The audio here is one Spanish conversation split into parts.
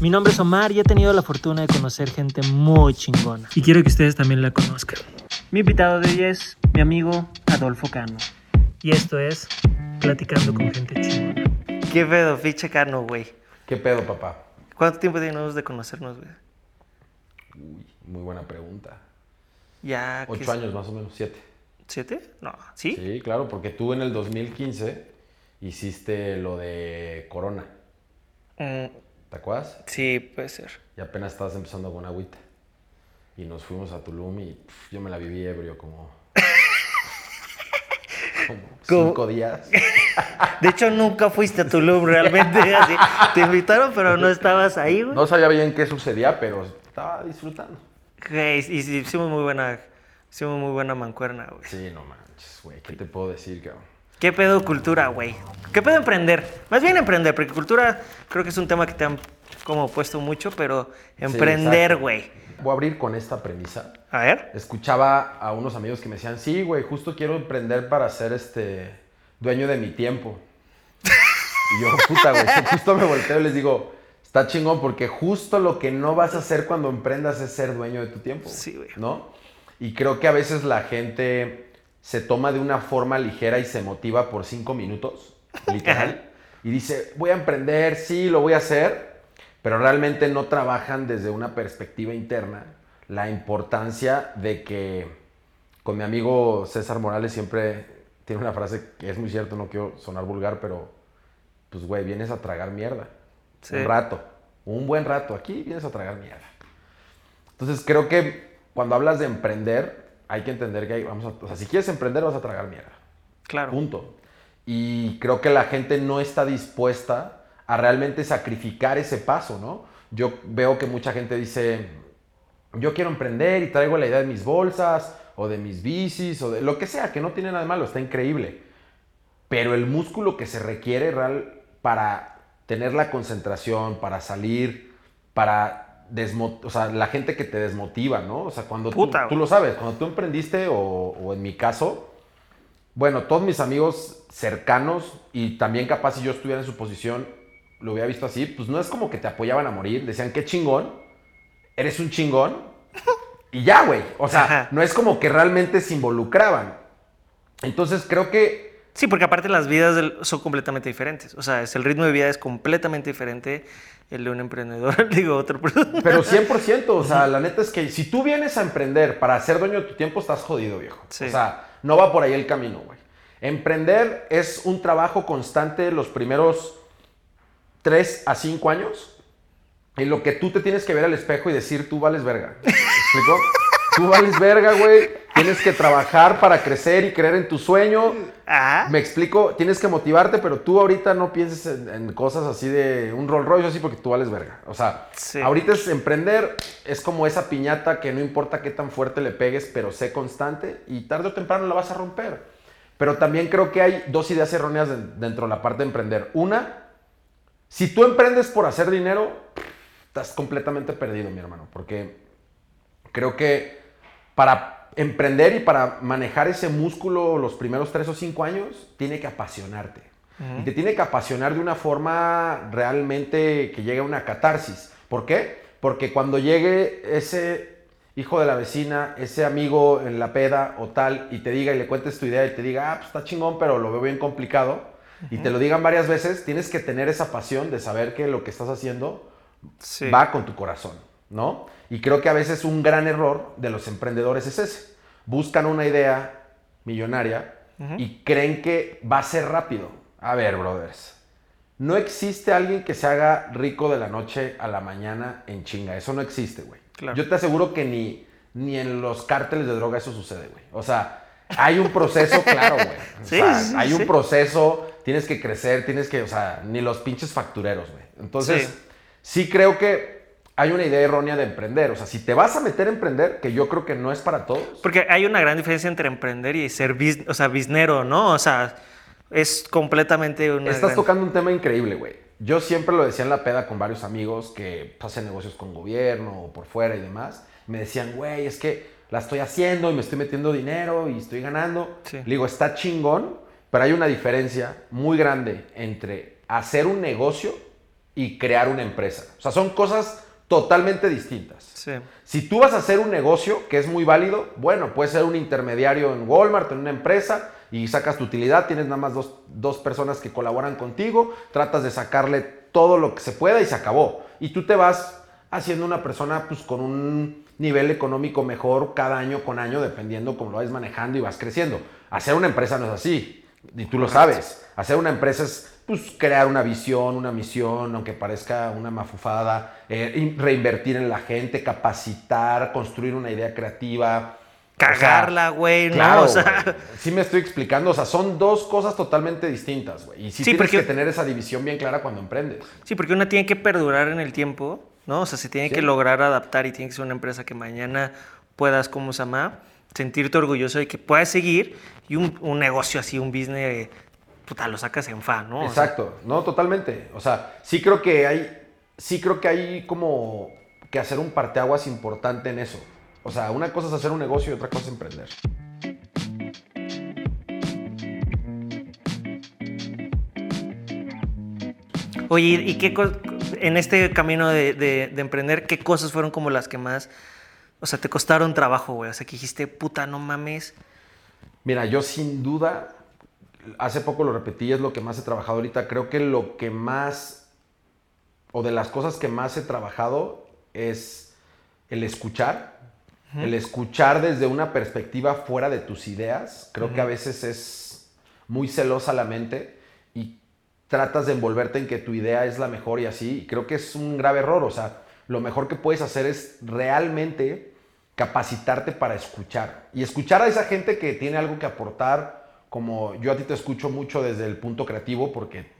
Mi nombre es Omar y he tenido la fortuna de conocer gente muy chingona. Y quiero que ustedes también la conozcan. Mi invitado de hoy es mi amigo Adolfo Cano. Y esto es Platicando con gente chingona. ¿Qué pedo, ficha Cano, güey? ¿Qué pedo, papá? ¿Cuánto tiempo tenemos de conocernos, güey? Uy, muy buena pregunta. Ya. ¿qué Ocho es? años más o menos, siete. ¿Siete? No, ¿sí? Sí, claro, porque tú en el 2015 hiciste lo de Corona. Mm, ¿Te acuerdas? sí, puede ser. Y apenas estabas empezando con agüita. Y nos fuimos a Tulum y yo me la viví ebrio como... como cinco días. De hecho, nunca fuiste a Tulum realmente. así. Te invitaron, pero no estabas ahí, güey. No sabía bien qué sucedía, pero estaba disfrutando. Güey, y hicimos muy buena, hicimos muy buena mancuerna, güey. Sí, no manches, güey. ¿Qué te puedo decir, cabrón? ¿Qué pedo cultura, güey? ¿Qué pedo emprender? Más bien emprender, porque cultura creo que es un tema que te han como puesto mucho, pero emprender, güey. Voy a abrir con esta premisa. a ver. Escuchaba a unos amigos que me decían, sí, güey, justo quiero emprender para ser este dueño de mi tiempo. Y yo, puta, güey, justo me volteo y les digo, está chingón porque justo lo que no vas a hacer cuando emprendas es ser dueño de tu tiempo. Sí, güey. ¿No? Y creo que a veces la gente se toma de una forma ligera y se motiva por cinco minutos, literal. y dice, voy a emprender, sí, lo voy a hacer, pero realmente no trabajan desde una perspectiva interna la importancia de que, con mi amigo César Morales siempre tiene una frase que es muy cierto, no quiero sonar vulgar, pero pues güey, vienes a tragar mierda. Sí. Un rato, un buen rato, aquí vienes a tragar mierda. Entonces creo que cuando hablas de emprender, hay que entender que hay, vamos a, o sea, si quieres emprender vas a tragar mierda. Claro. Punto. Y creo que la gente no está dispuesta a realmente sacrificar ese paso, ¿no? Yo veo que mucha gente dice, yo quiero emprender y traigo la idea de mis bolsas o de mis bicis o de lo que sea, que no tiene nada de malo, está increíble. Pero el músculo que se requiere real para tener la concentración, para salir, para desmo- o sea, la gente que te desmotiva, ¿no? O sea, cuando tú, Puta, tú güey. lo sabes, cuando tú emprendiste o, o en mi caso, bueno, todos mis amigos cercanos y también capaz si yo estuviera en su posición, lo hubiera visto así, pues no es como que te apoyaban a morir, decían, qué chingón, eres un chingón, y ya, güey. O sea, Ajá. no es como que realmente se involucraban. Entonces creo que Sí, porque aparte las vidas del- son completamente diferentes. O sea, es, el ritmo de vida es completamente diferente el de un emprendedor, digo, otro. Pero 100%, o sea, la neta es que si tú vienes a emprender para ser dueño de tu tiempo, estás jodido, viejo. Sí. O sea, no va por ahí el camino, güey. Emprender es un trabajo constante los primeros 3 a 5 años en lo que tú te tienes que ver al espejo y decir, tú vales verga. ¿Me explico? Tú vales verga, güey. Tienes que trabajar para crecer y creer en tu sueño. Ah, Me explico, tienes que motivarte, pero tú ahorita no pienses en, en cosas así de un Rolls Royce así porque tú vales verga. O sea, Sí. ahorita es emprender, es como esa piñata que no importa qué tan fuerte le pegues, pero sé constante y tarde o temprano la vas a romper. Pero también creo que hay dos ideas erróneas de- dentro de la parte de emprender. Una, si tú emprendes por hacer dinero, estás completamente perdido, mi hermano, porque creo que para emprender y para manejar ese músculo los primeros tres o cinco años, tiene que apasionarte. Y te tiene que apasionar de una forma realmente que llegue a una catarsis. ¿Por qué? Porque cuando llegue ese hijo de la vecina, ese amigo en la peda o tal, y te diga y le cuentes tu idea y te diga, ah, pues está chingón, pero lo veo bien complicado, y te lo digan varias veces, tienes que tener esa pasión de saber que lo que estás haciendo sí. va con tu corazón, ¿no? Y creo que a veces un gran error de los emprendedores es ese. Buscan una idea millonaria y creen que va a ser rápido. A ver, brothers. No existe alguien que se haga rico de la noche a la mañana en chinga. Eso no existe, güey. Claro. Yo te aseguro que ni, ni en los cárteles de droga eso sucede, güey. O sea, hay un proceso, claro, güey. Sí, sea, sí, hay un proceso, tienes que crecer, tienes que, o sea, ni los pinches factureros, güey. Entonces, sí creo que hay una idea errónea de emprender. O sea, si te vas a meter a emprender, que yo creo que no es para todos. Porque hay una gran diferencia entre emprender y ser bis, o sea, biznero, ¿no? O sea, es completamente una. Estás gran- tocando un tema increíble, güey. Yo siempre lo decía en la peda con varios amigos que hacen negocios con gobierno o por fuera y demás. Me decían, güey, es que la estoy haciendo y me estoy metiendo dinero y estoy ganando. Sí. Le digo, está chingón, pero hay una diferencia muy grande entre hacer un negocio y crear una empresa. O sea, son cosas totalmente distintas. Sí. Si tú vas a hacer un negocio que es muy válido, bueno, puedes ser un intermediario en Walmart, en una empresa, y sacas tu utilidad, tienes nada más dos, dos personas que colaboran contigo, tratas de sacarle todo lo que se pueda y se acabó. Y tú te vas haciendo una persona pues con un nivel económico mejor cada año con año, dependiendo cómo lo vas manejando y vas creciendo. Hacer una empresa no es así, y tú lo sabes. Hacer una empresa es pues, crear una visión, una misión, aunque parezca una mafufada, eh, in- reinvertir en la gente, capacitar, construir una idea creativa. Cagarla, güey. Claro, O sea- güey. sí me estoy explicando. O sea, son dos cosas totalmente distintas, güey. Y sí, Sí, tienes porque- que tener esa división bien clara cuando emprendes. Sí, porque una tiene que perdurar en el tiempo, ¿no? O sea, se tiene Sí. que lograr adaptar y tiene que ser una empresa que mañana puedas, como se llama, sentirte orgulloso de que puedas seguir y un, un negocio así, un business, puta, lo sacas en fa, ¿no? O sea, Exacto, no, totalmente. O sea, sí creo que hay, sí creo que hay como que hacer un parteaguas importante en eso. O sea, una cosa es hacer un negocio y otra cosa es emprender. Oye, ¿y qué en este camino de, de- de emprender, qué cosas fueron como las que más, o sea, te costaron trabajo, güey? O sea, que dijiste, puta, no mames. Mira, yo sin duda, hace poco lo repetí, es lo que más he trabajado ahorita. Creo que lo que más, o de las cosas que más he trabajado es el escuchar. El escuchar desde una perspectiva fuera de tus ideas. Creo que a veces es muy celosa la mente y tratas de envolverte en que tu idea es la mejor y así. Y creo que es un grave error. O sea, lo mejor que puedes hacer es realmente capacitarte para escuchar. Y escuchar a esa gente que tiene algo que aportar, como yo a ti te escucho mucho desde el punto creativo, porque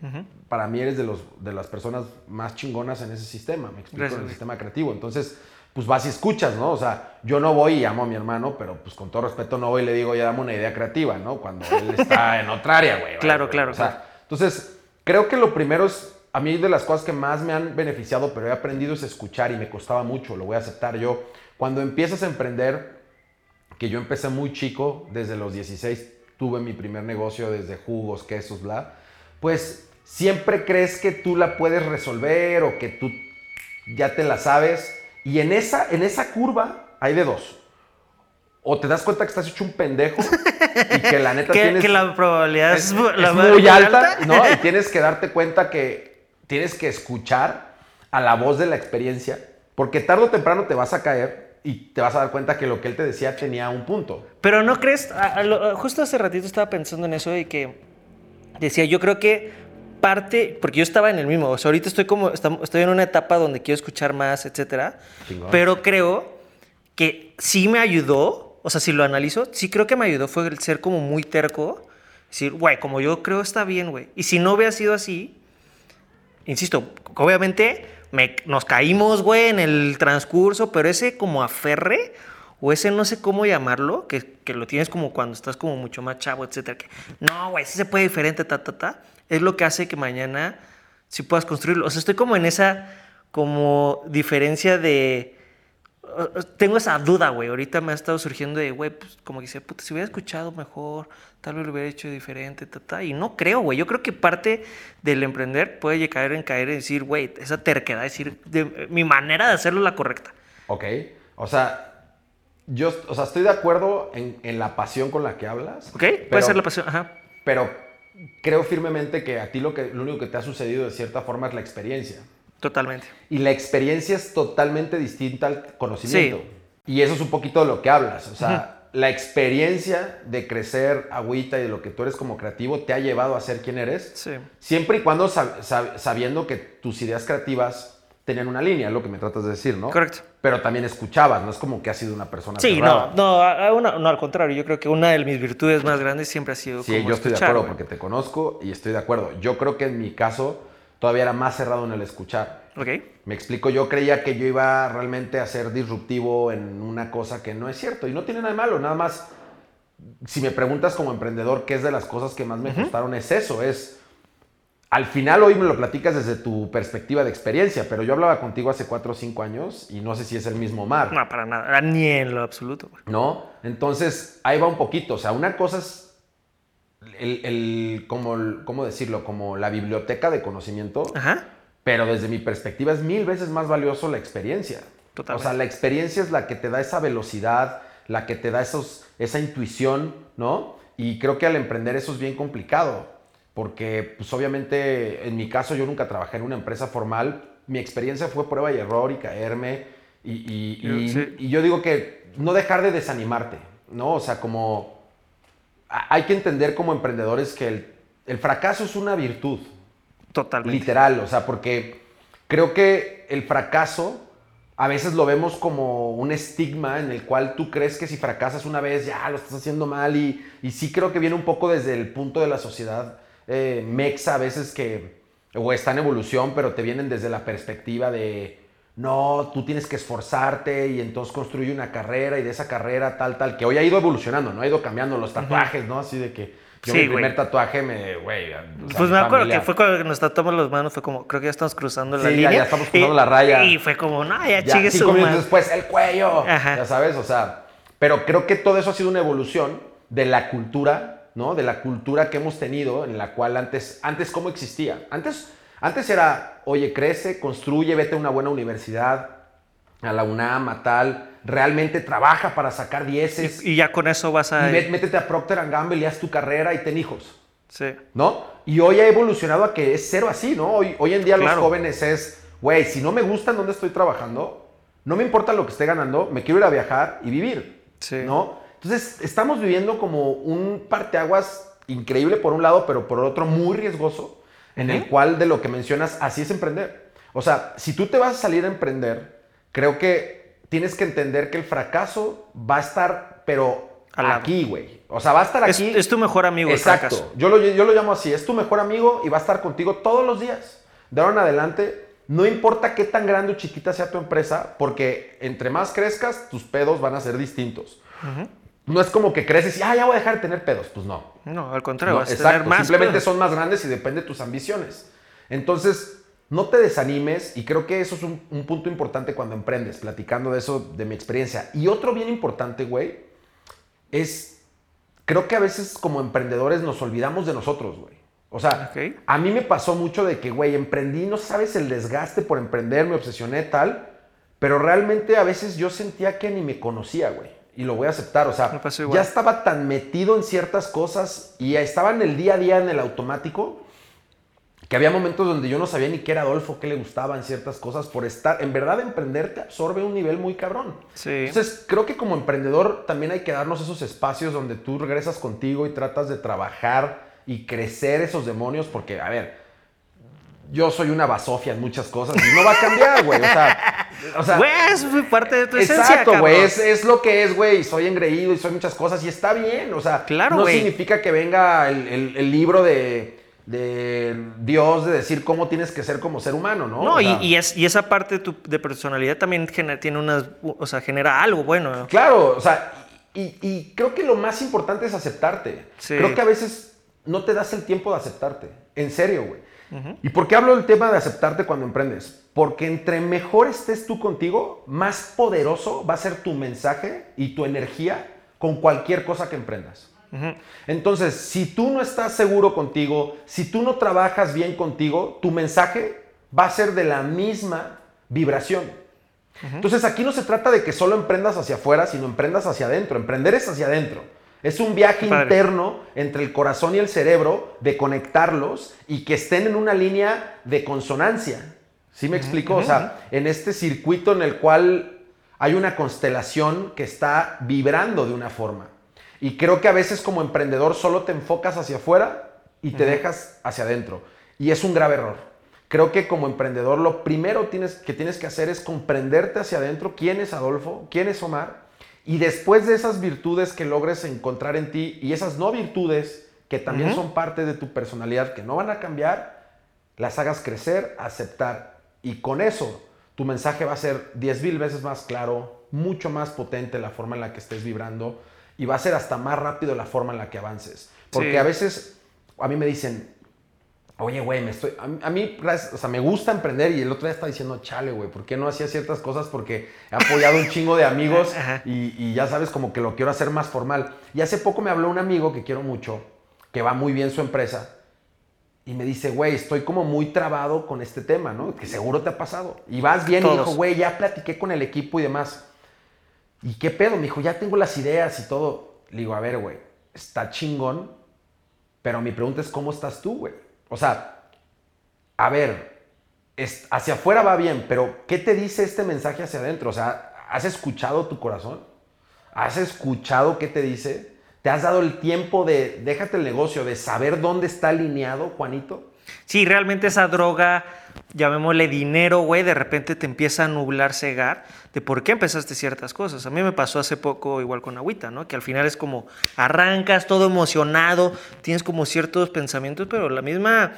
para mí eres de, los, de las personas más chingonas en ese sistema, me explico, Gracias, en el sistema creativo. Entonces, pues vas y escuchas, ¿no? O sea, yo no voy y amo a mi hermano, pero pues con todo respeto no voy y le digo, ya dame una idea creativa, ¿no? Cuando él está en otra área, güey. Claro, claro, o sea, claro. Entonces, creo que lo primero es, a mí de las cosas que más me han beneficiado, pero he aprendido es escuchar y me costaba mucho, lo voy a aceptar yo. Cuando empiezas a emprender, que yo empecé muy chico, desde los 16 tuve mi primer negocio, desde jugos, quesos, bla, pues siempre crees que tú la puedes resolver o que tú ya te la sabes. Y en esa, en esa curva hay de dos. O te das cuenta que estás hecho un pendejo y que la neta Que, tienes... que la probabilidad es, es, mu- es la muy alta, ¿no? Y tienes que darte cuenta que tienes que escuchar a la voz de la experiencia, porque tarde o temprano te vas a caer y te vas a dar cuenta que lo que él te decía tenía un punto. Pero no crees, a- a lo- justo hace ratito estaba pensando en eso y que decía, yo creo que parte, porque yo estaba en el mismo, o sea, ahorita estoy como, estoy en una etapa donde quiero escuchar más, etcétera, Chingón. pero creo que sí me ayudó, o sea, si lo analizo, sí creo que me ayudó fue el ser como muy terco, decir, güey, como yo creo está bien, güey, y si no hubiera sido así, insisto, obviamente me- nos caímos, güey, en el transcurso, pero ese como aferre, o ese no sé cómo llamarlo, que, que lo tienes como cuando estás como mucho más chavo, etcétera, que no, güey, sí se puede diferente, ta, ta, ta, es lo que hace que mañana sí puedas construirlo. O sea, estoy como en esa como diferencia de... uh, Tengo esa duda, güey. Ahorita me ha estado surgiendo de, güey, pues como que dice, puta, si hubiera escuchado mejor, tal vez lo hubiera hecho diferente, ta, ta. Y no creo, güey. Yo creo que parte del emprender puede caer en caer en decir, güey, esa terquedad, decir, de- mi manera de hacerlo es la correcta. ¿Ok? O sea, yo o sea, estoy de acuerdo en, en la pasión con la que hablas. ¿Ok? Puede pero- ser la pasión. Ajá. Pero creo firmemente que a ti lo, que, lo único que te ha sucedido de cierta forma es la experiencia. Totalmente. Y la experiencia es totalmente distinta al conocimiento. Y eso es un poquito de lo que hablas. O sea, la experiencia de crecer agüita y de lo que tú eres como creativo te ha llevado a ser quien eres. Sí. Siempre y cuando sab- sab- sabiendo que tus ideas creativas tenían una línea, es lo que me tratas de decir, ¿no? Correcto. Pero también escuchabas, no es como que has sido una persona Sí, cerrada. no, no, una- no, al contrario. Yo creo que una de mis virtudes más grandes siempre ha sido Sí, como yo estoy de acuerdo porque te conozco y estoy de acuerdo. Yo creo que en mi caso todavía era más cerrado en el escuchar. Ok. Me explico, yo creía que yo iba realmente a ser disruptivo en una cosa que no es cierto y no tiene nada de malo, nada más si me preguntas como emprendedor qué es de las cosas que más me costaron es eso, es al final hoy me lo platicas desde tu perspectiva de experiencia, pero yo hablaba contigo hace cuatro o cinco años y no sé si es el mismo mar. No, para nada. Ni en lo absoluto, güey. ¿no? Entonces, ahí va un poquito. O sea, una cosa es el, el- como, el- ¿cómo decirlo? Como la biblioteca de conocimiento, Ajá. pero desde mi perspectiva es mil veces más valioso la experiencia. Totalmente. O sea, la experiencia es la que te da esa velocidad, la que te da esos, esa intuición, ¿no? Y creo que al emprender eso es bien complicado, porque pues obviamente en mi caso yo nunca trabajé en una empresa formal, mi experiencia fue prueba y error y caerme, y, y- y- Sí. y yo digo que no dejar de desanimarte, ¿no? O sea, como hay que entender como emprendedores que el, el fracaso es una virtud, Totalmente. literal, o sea, porque creo que el fracaso a veces lo vemos como un estigma en el cual tú crees que si fracasas una vez ya lo estás haciendo mal y, y sí creo que viene un poco desde el punto de la sociedad eh, mexa a veces que o está en evolución, pero te vienen desde la perspectiva de no, tú tienes que esforzarte y entonces construye una carrera y de esa carrera tal, tal, que hoy ha ido evolucionando, ¿no? Ha ido cambiando los tatuajes, ¿no? Así de que yo Sí, mi primer tatuaje me, güey, sea, Pues mi me acuerdo familia- que fue cuando nos tatuamos las manos, fue como, creo que ya estamos cruzando la Sí, ya- línea. ya estamos cruzando Y- la raya. Y fue como, no, ya, Ya, chingue cinco minutos después, el cuello. Ajá. Ya sabes, o sea. Pero creo que todo eso ha sido una evolución de la cultura, ¿no? De la cultura que hemos tenido, en la cual antes, antes ¿cómo existía? Antes, antes era, oye, crece, construye, vete a una buena universidad, a la UNAM, a tal, realmente trabaja para sacar dieces, Y, y ya con eso vas a... y métete a Procter Gamble y haz tu carrera y ten hijos. Sí. ¿no? Y hoy ha evolucionado a que es cero así, ¿no? Hoy, hoy en día Claro. los jóvenes es, güey, si no me gusta en dónde estoy trabajando, no me importa lo que esté ganando, me quiero ir a viajar y vivir, Sí. ¿no? Entonces, estamos viviendo como un parteaguas increíble por un lado, pero por otro muy riesgoso, en el cual de lo que mencionas, así es emprender. O sea, si tú te vas a salir a emprender, creo que tienes que entender que el fracaso va a estar, pero aquí, güey. O sea, va a estar Es, aquí. es tu mejor amigo el Exacto. fracaso. Yo lo, yo lo llamo así. Es tu mejor amigo y va a estar contigo todos los días. De ahora en adelante, no importa qué tan grande o chiquita sea tu empresa, porque entre más crezcas, tus pedos van a ser distintos. No es como que creces y, ah, ya voy a dejar de tener pedos. Pues no. No, al contrario, No, vas a exacto. tener más. Simplemente pedos. son más grandes y depende de tus ambiciones. Entonces, no te desanimes y creo que eso es un, un punto importante cuando emprendes, platicando de eso, de mi experiencia. Y otro bien importante, güey, es, creo que a veces como emprendedores nos olvidamos de nosotros, güey. O sea, a mí me pasó mucho de que, güey, emprendí, no sabes el desgaste por emprender, me obsesioné tal, pero realmente a veces yo sentía que ni me conocía, güey. Y lo voy a aceptar, o sea, ya estaba tan metido en ciertas cosas y estaba en el día a día en el automático que había momentos donde yo no sabía ni qué era Adolfo, qué le gustaban ciertas cosas por estar. En verdad, emprender te absorbe un nivel muy cabrón. Sí. Entonces, creo que como emprendedor también hay que darnos esos espacios donde tú regresas contigo y tratas de trabajar y crecer esos demonios, porque, a ver, yo soy una basofia en muchas cosas y no va a cambiar, güey. O sea, o sea, Güey, eso fue parte de tu esencia, Exacto, güey. Es, es lo que es, güey. Soy engreído y soy muchas cosas y está bien. O sea, Claro, no güey. significa que venga el, el- el libro de, de Dios de decir cómo tienes que ser como ser humano, ¿no? No, O y, sea, y es, y esa parte de tu de personalidad también genera, tiene unas, o sea, genera algo bueno. Claro, o sea, y, y creo que lo más importante es aceptarte. Sí. Creo que a veces no te das el tiempo de aceptarte. En serio, güey. ¿Y por qué hablo del tema de aceptarte cuando emprendes? Porque entre mejor estés tú contigo, más poderoso va a ser tu mensaje y tu energía con cualquier cosa que emprendas. Entonces, si tú no estás seguro contigo, si tú no trabajas bien contigo, tu mensaje va a ser de la misma vibración. Entonces, aquí no se trata de que solo emprendas hacia afuera, sino emprendas hacia adentro. Emprender es hacia adentro. Es un viaje interno entre el corazón y el cerebro de conectarlos y que estén en una línea de consonancia. ¿Sí me explico? O sea, en este circuito en el cual hay una constelación que está vibrando de una forma. Y creo que a veces como emprendedor solo te enfocas hacia afuera y te dejas hacia adentro. Y es un grave error. Creo que como emprendedor lo primero tienes, que tienes que hacer es comprenderte hacia adentro quién es Adolfo, quién es Omar. Y después de esas virtudes que logres encontrar en ti y esas no virtudes que también son parte de tu personalidad, que no van a cambiar, las hagas crecer, aceptar. Y con eso, tu mensaje va a ser 10 mil veces más claro, mucho más potente la forma en la que estés vibrando y va a ser hasta más rápido la forma en la que avances. Porque Sí. a veces a mí me dicen, oye, güey, me estoy. A, mí- a mí, gracias- o sea, me gusta emprender y el otro día estaba diciendo, chale, güey, ¿por qué no hacía ciertas cosas? Porque he apoyado un chingo de amigos y, y ya sabes, como que lo quiero hacer más formal. Y hace poco me habló un amigo que quiero mucho, que va muy bien su empresa. y me dice, güey, estoy como muy trabado con este tema, ¿no? Que seguro te ha pasado. Y vas bien y Todos. dijo, güey, ya platiqué con el equipo y demás. ¿Y qué pedo? Me dijo, ya tengo las ideas y todo. Le digo, a ver, güey, está chingón, pero mi pregunta es, ¿cómo estás tú, güey? O sea, a ver, es- hacia afuera va bien, pero ¿qué te dice este mensaje hacia adentro? O sea, ¿has escuchado tu corazón? ¿Has escuchado qué te dice? ¿Te has dado el tiempo de, déjate el negocio, de saber dónde está alineado, Juanito? Sí, realmente esa droga, llamémosle dinero, güey, de repente te empieza a nublar, cegar de por qué empezaste ciertas cosas. A mí me pasó hace poco igual con Agüita, ¿no? Que al final es como arrancas todo emocionado, tienes como ciertos pensamientos, pero la misma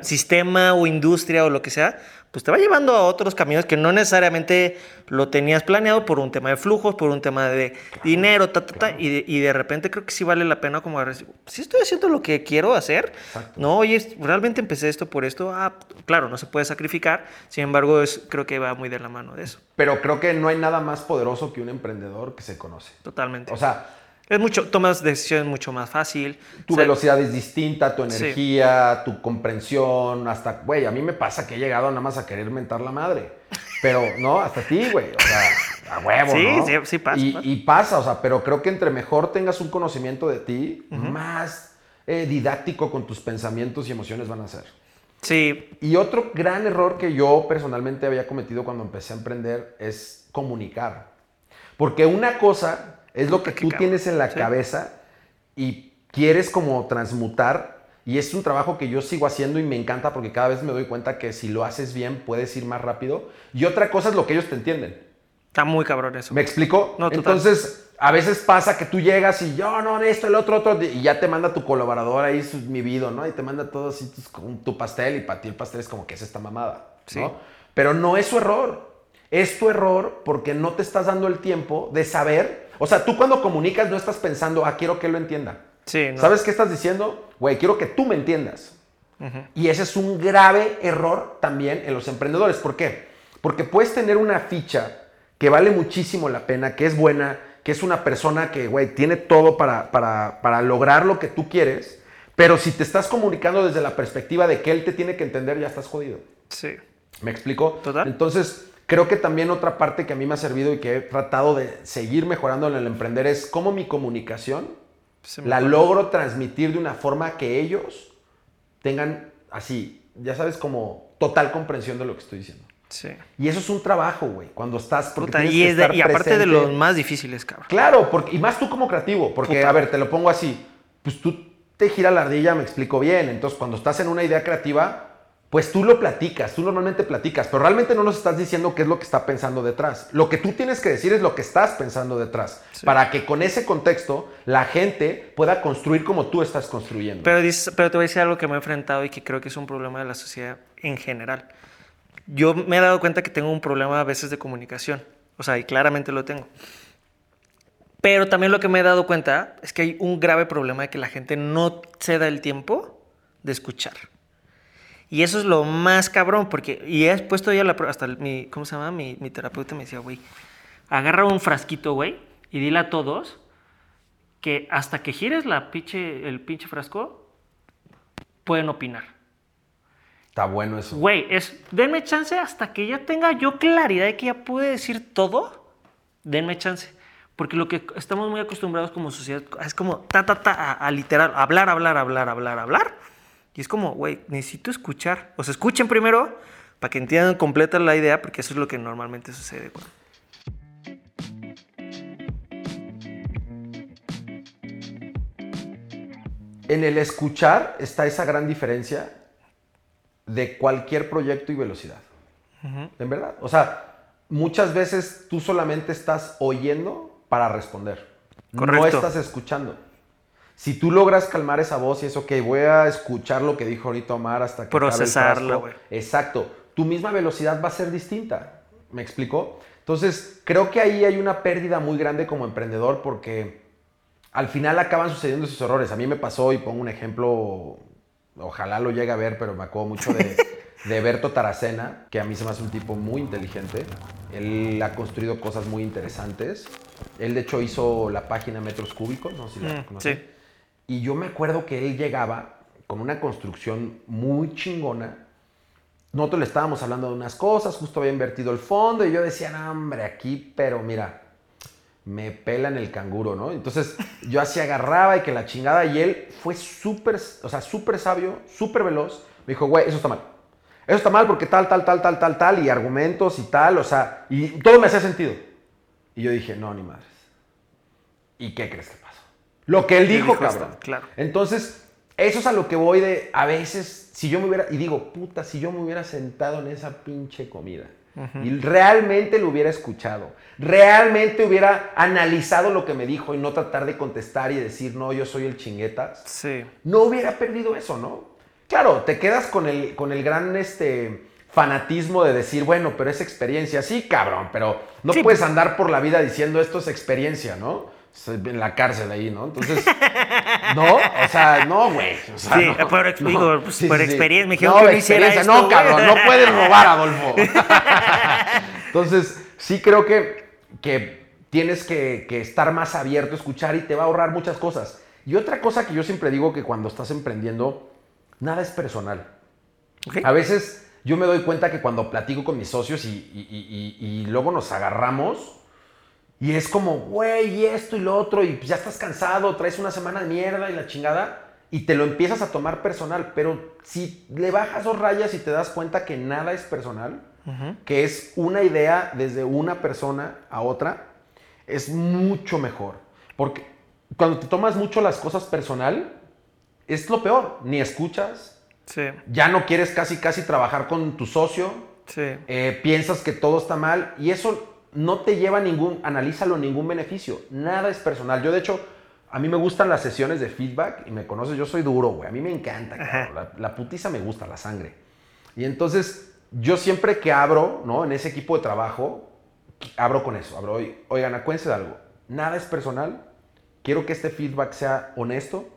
sistema o industria o lo que sea, pues te va llevando a otros caminos que no necesariamente lo tenías planeado por un tema de flujos, por un tema de dinero, ta, ta, ta, y, de, y de repente creo que sí vale la pena como si estoy haciendo lo que quiero hacer, Exacto. no, oye, realmente empecé esto por esto, ah, claro, no se puede sacrificar, sin embargo, es, creo que va muy de la mano de eso, Pero creo que no hay nada más poderoso que un emprendedor que se conoce. totalmente. O sea, es mucho, tomas decisiones mucho más fácil. tu O sea, velocidad es distinta, tu Sí. energía, tu comprensión, hasta, güey, a mí me pasa que he llegado nada más a querer mentar la madre. Pero, no, hasta ti, güey. O sea, a huevo, Sí, ¿no? sí, sí pasa, Y, pasa. y pasa, o sea, pero creo que entre mejor tengas un conocimiento de ti, más eh, didáctico con tus pensamientos y emociones van a ser. Sí, Y otro gran error que yo personalmente había cometido cuando empecé a emprender es comunicar. Porque una cosa es lo que Qué tú cabrón. tienes en la Sí. cabeza y quieres como transmutar. Y es un trabajo que yo sigo haciendo y me encanta porque cada vez me doy cuenta que si lo haces bien puedes ir más rápido. Y otra cosa es lo que ellos te entienden. está muy cabrón eso. ¿Me explico? No. Entonces, a veces pasa que tú llegas y yo, no, esto, el otro, otro, y ya te manda tu colaborador ahí su, mi vida, ¿no? Y te manda todo así tus- con tu pastel y para ti el pastel es como que es esta mamada, Sí. ¿no? Pero no es su error. Es tu error porque no te estás dando el tiempo de saber. O sea, tú cuando comunicas no estás pensando, ah, quiero que él lo entienda. Sí, no. ¿Sabes qué estás diciendo? Güey, quiero que tú me entiendas. Y ese es un grave error también en los emprendedores. ¿Por qué? Porque puedes tener una ficha que vale muchísimo la pena, que es buena, que es una persona que, güey, tiene todo para, para, para lograr lo que tú quieres, pero si te estás comunicando desde la perspectiva de que él te tiene que entender, ya estás jodido. Sí. ¿Me explico? Total. Entonces, creo que también otra parte que a mí me ha servido y que he tratado de seguir mejorando en el emprender es cómo mi comunicación la logro transmitir de una forma que ellos tengan así, ya sabes, como total comprensión de lo que estoy diciendo. Sí. Y eso es un trabajo, güey, cuando estás... Puta, y, es de- y aparte de presente. los más difíciles, cabrón. Claro, porque, y más tú como creativo, porque, Puta. a ver, te lo pongo así, pues tú te gira la ardilla, me explico bien, entonces cuando estás en una idea creativa, pues tú lo platicas, tú normalmente platicas, pero realmente no nos estás diciendo qué es lo que está pensando detrás. Lo que tú tienes que decir es lo que estás pensando detrás, Sí. para que con ese contexto la gente pueda construir como tú estás construyendo. Pero, dices- pero te voy a decir algo que me he enfrentado y que creo que es un problema de la sociedad en general. Yo me he dado cuenta que tengo un problema a veces de comunicación. O sea, y claramente lo tengo. Pero también lo que me he dado cuenta es que hay un grave problema de que la gente no se da el tiempo de escuchar. Y eso es lo más cabrón, porque, y he puesto ya la prueba, hasta mi, ¿cómo se llama? Mi, mi terapeuta me decía, güey, agarra un frasquito, güey, y dile a todos que hasta que gires la pinche, el pinche frasco, pueden opinar. Está bueno eso. Güey, es, denme chance hasta que ya tenga yo claridad de que ya pude decir todo, denme chance. Porque lo que estamos muy acostumbrados como sociedad es como ta, ta, ta, a, a literal, hablar, hablar, hablar, hablar, hablar. Y es como, güey, necesito escuchar. O sea, escuchen primero para que entiendan completa la idea, porque eso es lo que normalmente sucede. güey. En el escuchar está esa gran diferencia de cualquier proyecto y velocidad. En verdad. O sea, muchas veces tú solamente estás oyendo para responder. No Correcto. estás escuchando. Si tú logras calmar esa voz y es, ok, voy a escuchar lo que dijo ahorita Omar hasta que frasco". güey. Exacto. Tu misma velocidad va a ser distinta. ¿Me explico? Entonces, creo que ahí hay una pérdida muy grande como emprendedor porque al final acaban sucediendo esos errores. A mí me pasó, y pongo un ejemplo, ojalá lo llegue a ver, pero me acuerdo mucho de, de Berto Taracena, que a mí se me hace un tipo muy inteligente. Él ha construido cosas muy interesantes. Él, de hecho, hizo la página Metros Cúbicos, no sé si la Mm, sí. Y yo me acuerdo que él llegaba con una construcción muy chingona. Nosotros le estábamos hablando de unas cosas, justo había invertido el fondo y yo decía, no, hombre, aquí, pero mira, me pelan el canguro, ¿no? Entonces yo así agarraba y que la chingada y él fue súper, o sea, súper sabio, súper veloz. Me dijo, güey, eso está mal. Eso está mal porque tal, tal, tal, tal, tal, tal, y argumentos y tal, o sea, y todo me hacía sentido. Y yo dije, no, ni madres. ¿Y qué crees que? Lo que él dijo, cabrón. claro. Entonces, eso es a lo que voy de, a veces, si yo me hubiera, y digo, puta, si yo me hubiera sentado en esa pinche comida y realmente lo hubiera escuchado, realmente hubiera analizado lo que me dijo y no tratar de contestar y decir, no, yo soy el chinguetas, Sí. no hubiera perdido eso, ¿no? Claro, te quedas con el, con el gran este, fanatismo de decir, bueno, pero es experiencia. Sí, cabrón, pero no Sí. puedes andar por la vida diciendo esto es experiencia, ¿no? En la cárcel ahí, ¿no? Entonces, no, o sea, no, güey. o sea, Sí, no, por ex- no. digo, pues, por experiencia, me dijeron no, que no hiciera experiencia, esto, No, cabrón, no puedes robar, Adolfo. Entonces, sí creo que, que tienes que, que estar más abierto a escuchar y te va a ahorrar muchas cosas. Y otra cosa que yo siempre digo que cuando estás emprendiendo, nada es personal. A veces yo me doy cuenta que cuando platico con mis socios y, y- y- y- y luego nos agarramos y es como, güey, y esto y lo otro, y ya estás cansado, traes una semana de mierda y la chingada, y te lo empiezas a tomar personal. Pero si le bajas dos rayas y te das cuenta que nada es personal, que es una idea desde una persona a otra, es mucho mejor. Porque cuando te tomas mucho las cosas personal, es lo peor. Ni escuchas, Sí, ya no quieres casi casi trabajar con tu socio, sí. eh, piensas que todo está mal y eso no te lleva ningún, analízalo, ningún beneficio. Nada es personal. Yo de hecho, a mí me gustan las sesiones de feedback y me conoces, yo soy duro, güey. A mí me encanta. La, la putiza me gusta, la sangre. Y entonces, yo siempre que abro, ¿no? En ese equipo de trabajo, abro con eso. Abro, "Oy- oigan, acuérdense de algo. Nada es personal. Quiero que este feedback sea honesto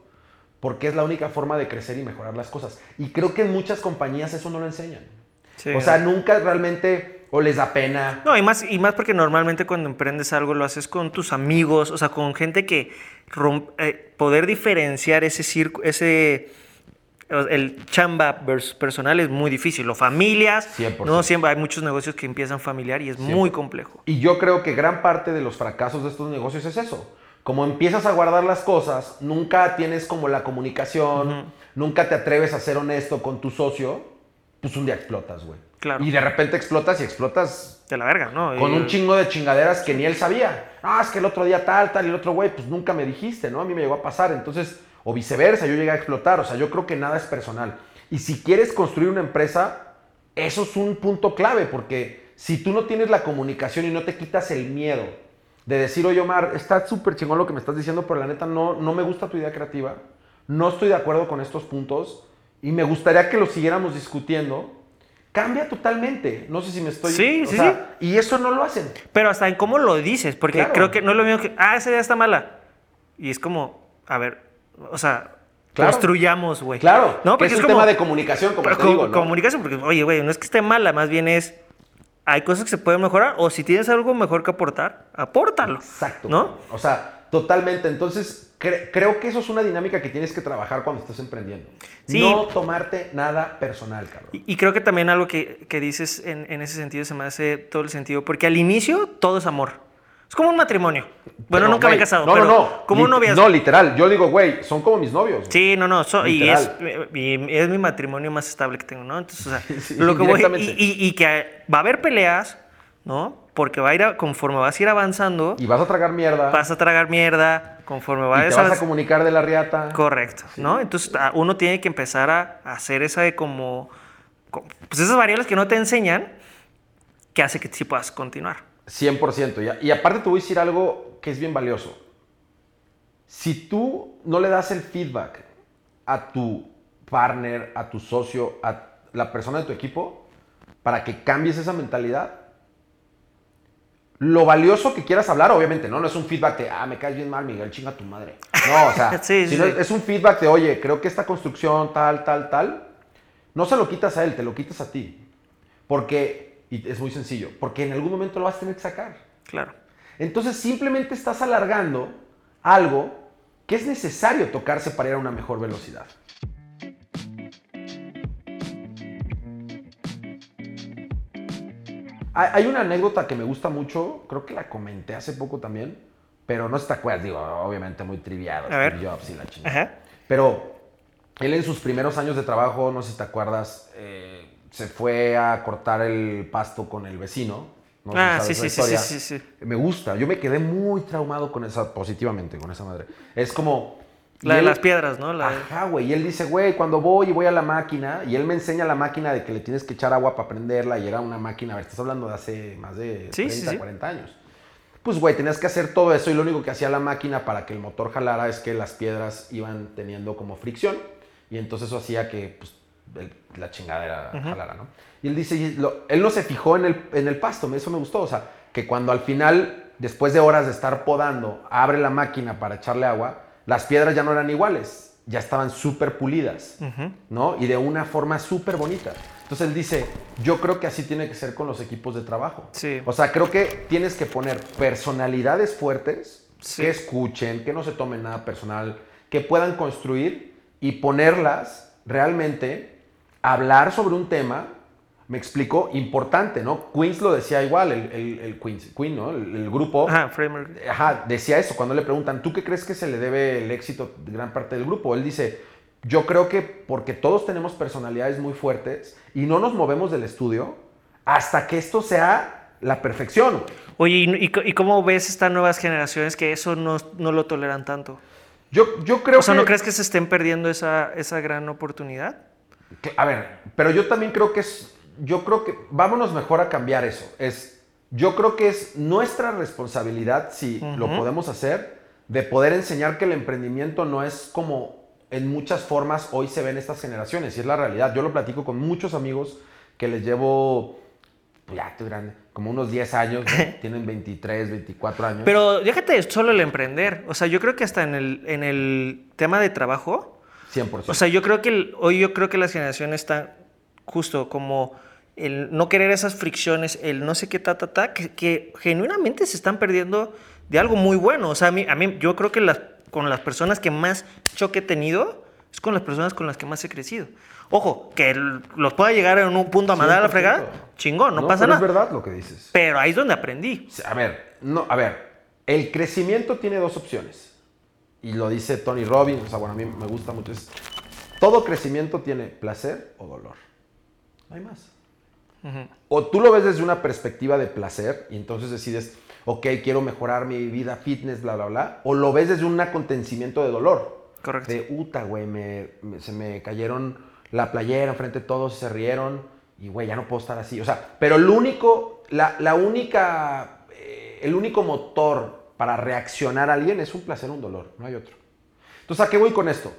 porque es la única forma de crecer y mejorar las cosas. Y creo que en muchas compañías eso no lo enseñan. Sí. O sea, nunca realmente o les da pena. No, y más, y más porque normalmente cuando emprendes algo lo haces con tus amigos, o sea, con gente que rom- eh, poder diferenciar ese circo, ese el chamba versus personal es muy difícil. O familias, 100%. no siempre hay muchos negocios que empiezan familiar y es muy complejo. Y yo creo que gran parte de los fracasos de estos negocios es eso. Como empiezas a guardar las cosas, nunca tienes como la comunicación, nunca te atreves a ser honesto con tu socio, pues un día explotas, güey. Claro. Y de repente explotas y explotas De la verga, ¿no? con un chingo de chingaderas que ni él sabía. Ah, es que el otro día tal, tal, y el otro güey, pues nunca me dijiste, ¿no? A mí me llegó a pasar. Entonces, o viceversa, yo llegué a explotar. O sea, yo creo que nada es personal. Y si quieres construir una empresa, eso es un punto clave, porque si tú no tienes la comunicación y no te quitas el miedo de decir, oye Omar, está súper chingón lo que me estás diciendo, pero la neta no, no me gusta tu idea creativa, no estoy de acuerdo con estos puntos y me gustaría que lo siguiéramos discutiendo, cambia totalmente. No sé si me estoy... Sí, o sí, sea, Y eso no lo hacen. Pero hasta en cómo lo dices, porque Claro. creo que no es lo mismo que, ah, esa idea está mala. Y es como, a ver, o sea, Claro. construyamos, güey. Claro, ¿no? que es un tema de comunicación, como Pero te digo, ¿no? Comunicación, porque, oye, güey, no es que esté mala, más bien es, hay cosas que se pueden mejorar, o si tienes algo mejor que aportar, apórtalo. Exacto. ¿No? O sea, totalmente. Entonces, cre- creo que eso es una dinámica que tienes que trabajar cuando estás emprendiendo. Sí. No tomarte nada personal, cabrón. Y, y creo que también algo que, que dices en, en ese sentido se me hace todo el sentido, porque al inicio todo es amor. Es como un matrimonio. Bueno, Pero, nunca me he casado, no, pero no, no. como un noviazgo. No, literal. Yo digo, güey, son como mis novios. güey. Sí, no, no, so- y es, Literal. y es mi matrimonio más estable que tengo, ¿no? Entonces, o sea, Sí, lo que voy, y, y- y que va a haber peleas, ¿no? Porque va a ir, a- conforme vas a ir avanzando, Y vas a tragar mierda. vas a tragar mierda, conforme y te vas a avanz- comunicar de la riata. Correcto, ¿no? Entonces, a- uno tiene que empezar a, a hacer esa de como, co- pues esas variables que no te enseñan, que hace que sí puedas continuar. 100%. Y, a- y aparte te voy a decir algo que es bien valioso. Si tú no le das el feedback a tu partner, a tu socio, a la persona de tu equipo, para que cambies esa mentalidad, lo valioso que quieras hablar, obviamente, ¿no? No es un feedback de, ah, me caes bien mal, Miguel, chinga tu madre. No, o sea, Sí, sí, sino sí. es- es un feedback de, oye, creo que esta construcción, tal, tal, tal, no se lo quitas a él, te lo quitas a ti. Porque, y es muy sencillo, porque en algún momento lo vas a tener que sacar. Claro. Entonces simplemente estás alargando algo que es necesario tocarse para ir a una mejor velocidad. Hay, una anécdota que me gusta mucho, creo que la comenté hace poco también, pero no si te acuerdas, digo, obviamente muy ver. Steve Jobs y la chingada. Pero él en sus primeros años de trabajo, no sé si te acuerdas, eh, se fue a cortar el pasto con el vecino. No Ah, sí, sí, sí, sí, historia. sí, sí. Me gusta, yo me quedé muy traumado con esa, positivamente, con esa madre. Es como... La de él- las piedras, ¿no? La Ajá, güey. Y él dice, güey, cuando voy y voy a la máquina, y él me enseña la máquina de que le tienes que echar agua para prenderla, y era una máquina, a ver, estás hablando de hace más de Sí, 30, sí, sí. 40 años. Pues, güey, tenías que hacer todo eso, y lo único que hacía la máquina para que el motor jalara es que las piedras iban teniendo como fricción, y entonces eso hacía que, pues, el- la chingadera jalara, ¿no? Y él dice, y lo- él no se fijó en el, en el pasto, eso me gustó, o sea, que cuando al final, después de horas de estar podando, abre la máquina para echarle agua, las piedras ya no eran iguales, ya estaban súper pulidas. ¿no? Y de una forma súper bonita. Entonces él dice, yo creo que así tiene que ser con los equipos de trabajo. Sí. O sea, creo que tienes que poner personalidades fuertes Sí. que escuchen, que no se tomen nada personal, que puedan construir y ponerlas realmente, hablar sobre un tema, me explico, importante, ¿no? Queens lo decía igual, el, el, el Queens, Queen, ¿no? El, el grupo. Ajá, framework. Ajá, decía eso cuando le preguntan, ¿tú qué crees que se le debe el éxito de gran parte del grupo? Él dice, yo creo que porque todos tenemos personalidades muy fuertes y no nos movemos del estudio hasta que esto sea la perfección. Oye, ¿y, y cómo ves estas nuevas generaciones que eso no, no lo toleran tanto? Yo, yo creo O sea, que... ¿no crees que se estén perdiendo esa, esa gran oportunidad? que- A ver, pero yo también creo que es... Yo creo que... Vámonos mejor a cambiar eso. Es... Yo creo que es nuestra responsabilidad, si lo podemos hacer, de poder enseñar que el emprendimiento no es como en muchas formas hoy se ven estas generaciones, y es la realidad. Yo lo platico con muchos amigos que les llevo, pues ya estoy grande, como unos 10 años, ¿no? tienen 23, 24 años. Pero déjate solo el emprender. O sea, yo creo que hasta en el, en el tema de trabajo, 100%. o sea, yo creo que el- hoy yo creo que las generaciones están justo como el no querer esas fricciones, el no sé qué ta ta ta, que, que genuinamente se están perdiendo de algo muy bueno. O sea, a mí, a mí yo creo que las, con las personas que más choque he tenido es con las personas con las que más he crecido. Ojo, que el- los pueda llegar en un punto a mandar a la 100%. fregada, chingón, no, pasa pero nada. Es verdad lo que dices. Pero ahí es donde aprendí. A ver, no, a ver, el crecimiento tiene dos opciones. Y lo dice Tony Robbins, o sea, bueno, a mí me gusta mucho. Es, todo crecimiento tiene placer o dolor. No hay más. O tú lo ves desde una perspectiva de placer y entonces decides, ok, quiero mejorar mi vida fitness, bla, bla, bla. O lo ves desde un acontecimiento de dolor. Correcto. De, uta, güey, me- me- se me cayeron la playera enfrente de todos se rieron. Y, güey, ya no puedo estar así. O sea, pero el único, la, la única, eh, el único motor para reaccionar a alguien es un placer o un dolor. No hay otro. Entonces, ¿a qué voy con esto?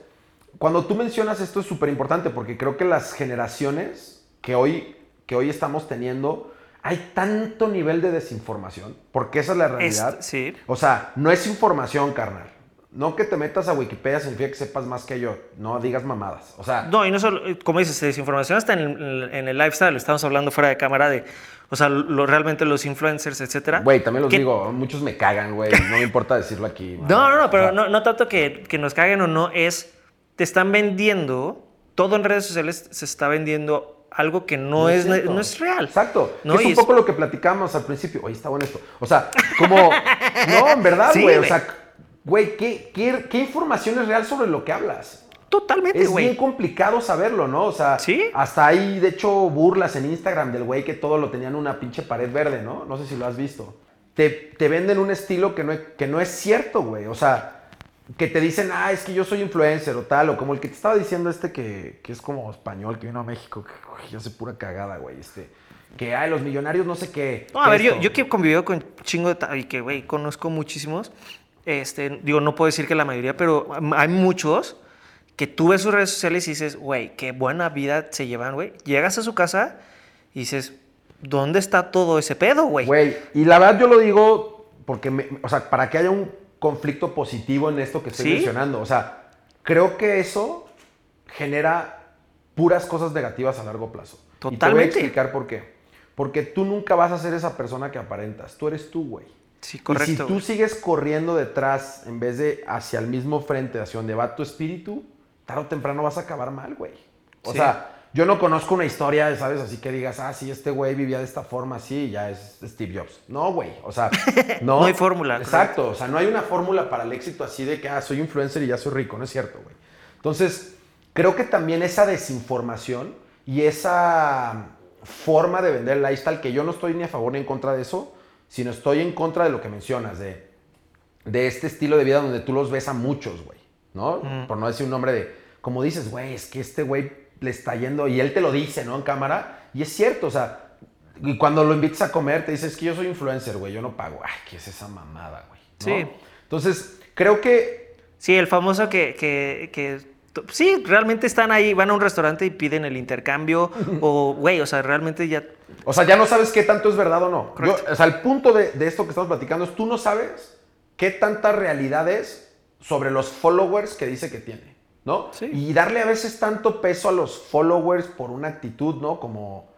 Cuando tú mencionas esto es súper importante porque creo que las generaciones que hoy, que hoy estamos teniendo, hay tanto nivel de desinformación, porque esa es la realidad. Es- sí. O sea, no es información, carnal. No que te metas a Wikipedia significa que sepas más que yo. No digas mamadas. O sea, No, y no solo, eh, como dices, desinformación hasta en el, en el lifestyle, estamos hablando fuera de cámara de, o sea, lo, realmente los influencers, etcétera. güey, también los que- digo, muchos me cagan, güey. No me importa decirlo aquí. No, no, no, O pero sea, no, no tanto que, que nos caguen o no, es, te están vendiendo, todo en redes sociales se está vendiendo algo que no, es, cierto. no es real. Exacto. ¿no? Es un es- poco lo que platicamos al principio. Oye, está bueno esto. O sea, como. no, en verdad, Sí, güey. o sea, güey, ¿qué, qué, qué información es real sobre lo que hablas? Totalmente, Es bien complicado saberlo, ¿no? O sea, Sí. hasta hay, de hecho, burlas en Instagram del güey que todo lo tenían en una pinche pared verde, ¿no? No sé si lo has visto. Te, te venden un estilo que no, que no es cierto, güey. O sea, que te dicen, ah, es que yo soy influencer o tal, o como el que te estaba diciendo este que, que es como español, que vino a México, que hace pura cagada, güey. Este, que, ay, los millonarios no sé qué. No, a ver, yo, esto. yo que he convivido con chingo de... Y que, güey, conozco muchísimos. Este, digo, no puedo decir que la mayoría, pero hay muchos que tú ves sus redes sociales y dices, güey, qué buena vida se llevan, güey. Llegas a su casa y dices, ¿dónde está todo ese pedo, güey? Güey, y la verdad yo lo digo porque, me- o sea, para que haya un conflicto positivo en esto que estoy ¿Sí? mencionando. O sea, creo que eso genera puras cosas negativas a largo plazo. Y te voy a Totalmente. explicar por qué. Porque tú nunca vas a ser esa persona que aparentas. Tú eres tú, güey. Sí, Y correcto. si tú güey. sigues corriendo detrás en vez de hacia el mismo frente, hacia donde va tu espíritu, tarde o temprano vas a acabar mal, güey. O Sí. sea, yo no conozco una historia, ¿sabes? Así que digas, ah, sí, este güey vivía de esta forma, sí, ya es Steve Jobs. No, güey, o sea, no. No hay fórmula, Exacto, o sea, no hay una fórmula para el éxito así de que, ah, soy influencer y ya soy rico, no es cierto, güey. Entonces, creo que también esa desinformación y esa forma de vender el lifestyle, que yo no estoy ni a favor ni en contra de eso, sino estoy en contra de lo que mencionas, de, de este estilo de vida donde tú los ves a muchos, güey, ¿no? Por no decir un nombre de, como dices, güey, es que este güey le está yendo, y él te lo dice, ¿no? En cámara, y es cierto, o sea, y cuando lo invitas a comer, te dices que yo soy influencer, güey, yo no pago. Ay, ¿qué es esa mamada, güey? ¿no? Sí. Entonces, creo que Sí, el famoso que, que, que sí, realmente están ahí, van a un restaurante y piden el intercambio o, güey, o sea, realmente ya... O sea, ya no sabes qué tanto es verdad o no. Yo- o sea, el punto de, de esto que estamos platicando es tú no sabes qué tanta realidad es sobre los followers que dice que tiene, ¿no? Sí. Y darle a veces tanto peso a los followers por una actitud, ¿no? Como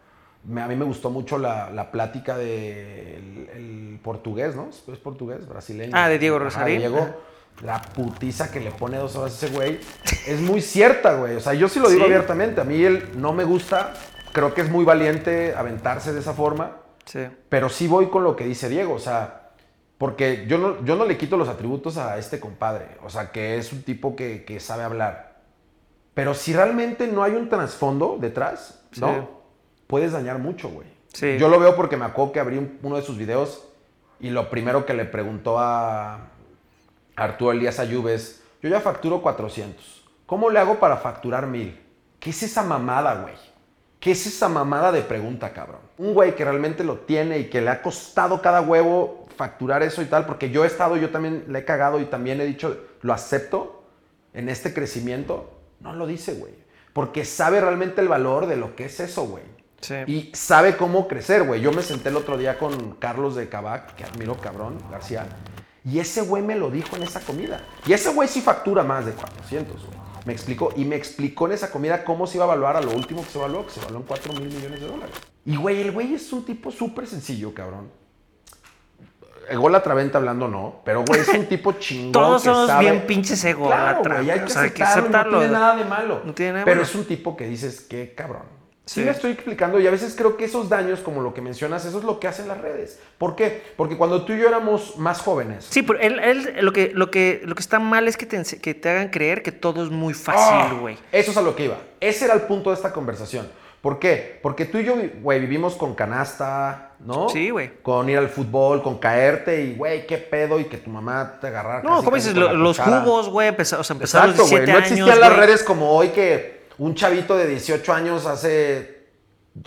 me- a mí me gustó mucho la, la plática del el portugués, ¿no? Es portugués, brasileño. Ah, de Diego Ajá, Rosarín. Diego, la putiza que le pone dos horas a ese güey es muy cierta, güey. O sea, yo sí lo digo Sí. abiertamente. A mí él no me gusta. Creo que es muy valiente aventarse de esa forma. Sí. Pero sí voy con lo que dice Diego. O sea, porque yo no, yo no le quito los atributos a este compadre. O sea, que es un tipo que, que sabe hablar. Pero si realmente no hay un trasfondo detrás, ¿no? Sí. Puedes dañar mucho, güey. Sí. Yo lo veo porque me acuerdo que abrí un- uno de sus videos y lo primero que le preguntó a Arturo Elías Ayub es, yo ya facturo 400. ¿Cómo le hago para facturar 1000? ¿Qué es esa mamada, güey? ¿Qué es esa mamada de pregunta, cabrón? Un güey que realmente lo tiene y que le ha costado cada huevo facturar eso y tal, porque yo he estado, yo también le he cagado y también he dicho, lo acepto en este crecimiento, no lo dice, güey. Porque sabe realmente el valor de lo que es eso, güey. Sí. Y sabe cómo crecer, güey. Yo me senté el otro día con Carlos de Cabac, que admiro cabrón, García. Y ese güey me lo dijo en esa comida. Y ese güey sí factura más de 400, güey. Me explicó. Y me explicó en esa comida cómo se iba a evaluar a lo último que se evaluó, que se evaluó en 4 mil millones de dólares. Y, güey, el güey es un tipo súper sencillo, cabrón. Ególatra venta hablando no, pero, güey, es un tipo chingón Todos que somos sabe- bien pinches Claro, ególatras, güey, hay o sea, que aceptarlo. No tiene nada de malo. No tiene nada Pero malo. es un tipo que dices, qué cabrón. Sí. Sí. me estoy explicando y a veces creo que esos daños, como lo que mencionas, eso es lo que hacen las redes. ¿Por qué? Porque cuando tú y yo éramos más jóvenes. Sí, pero él, él- lo, que, lo, que, lo que está mal es que te, que te hagan creer que todo es muy ¡ah! fácil, güey. Eso es a lo que iba. Ese era el punto de esta conversación. ¿Por qué? Porque tú y yo, güey, vivimos con canasta, ¿no? Sí, güey. Con ir al fútbol, con caerte y, güey, qué pedo y que tu mamá te agarrara. No, casi, ¿cómo dices? Lo- los jugos, güey, o sea, empezaron a los Exacto, güey. 17 No años, existían las güey. redes como hoy que un chavito de 18 años hace.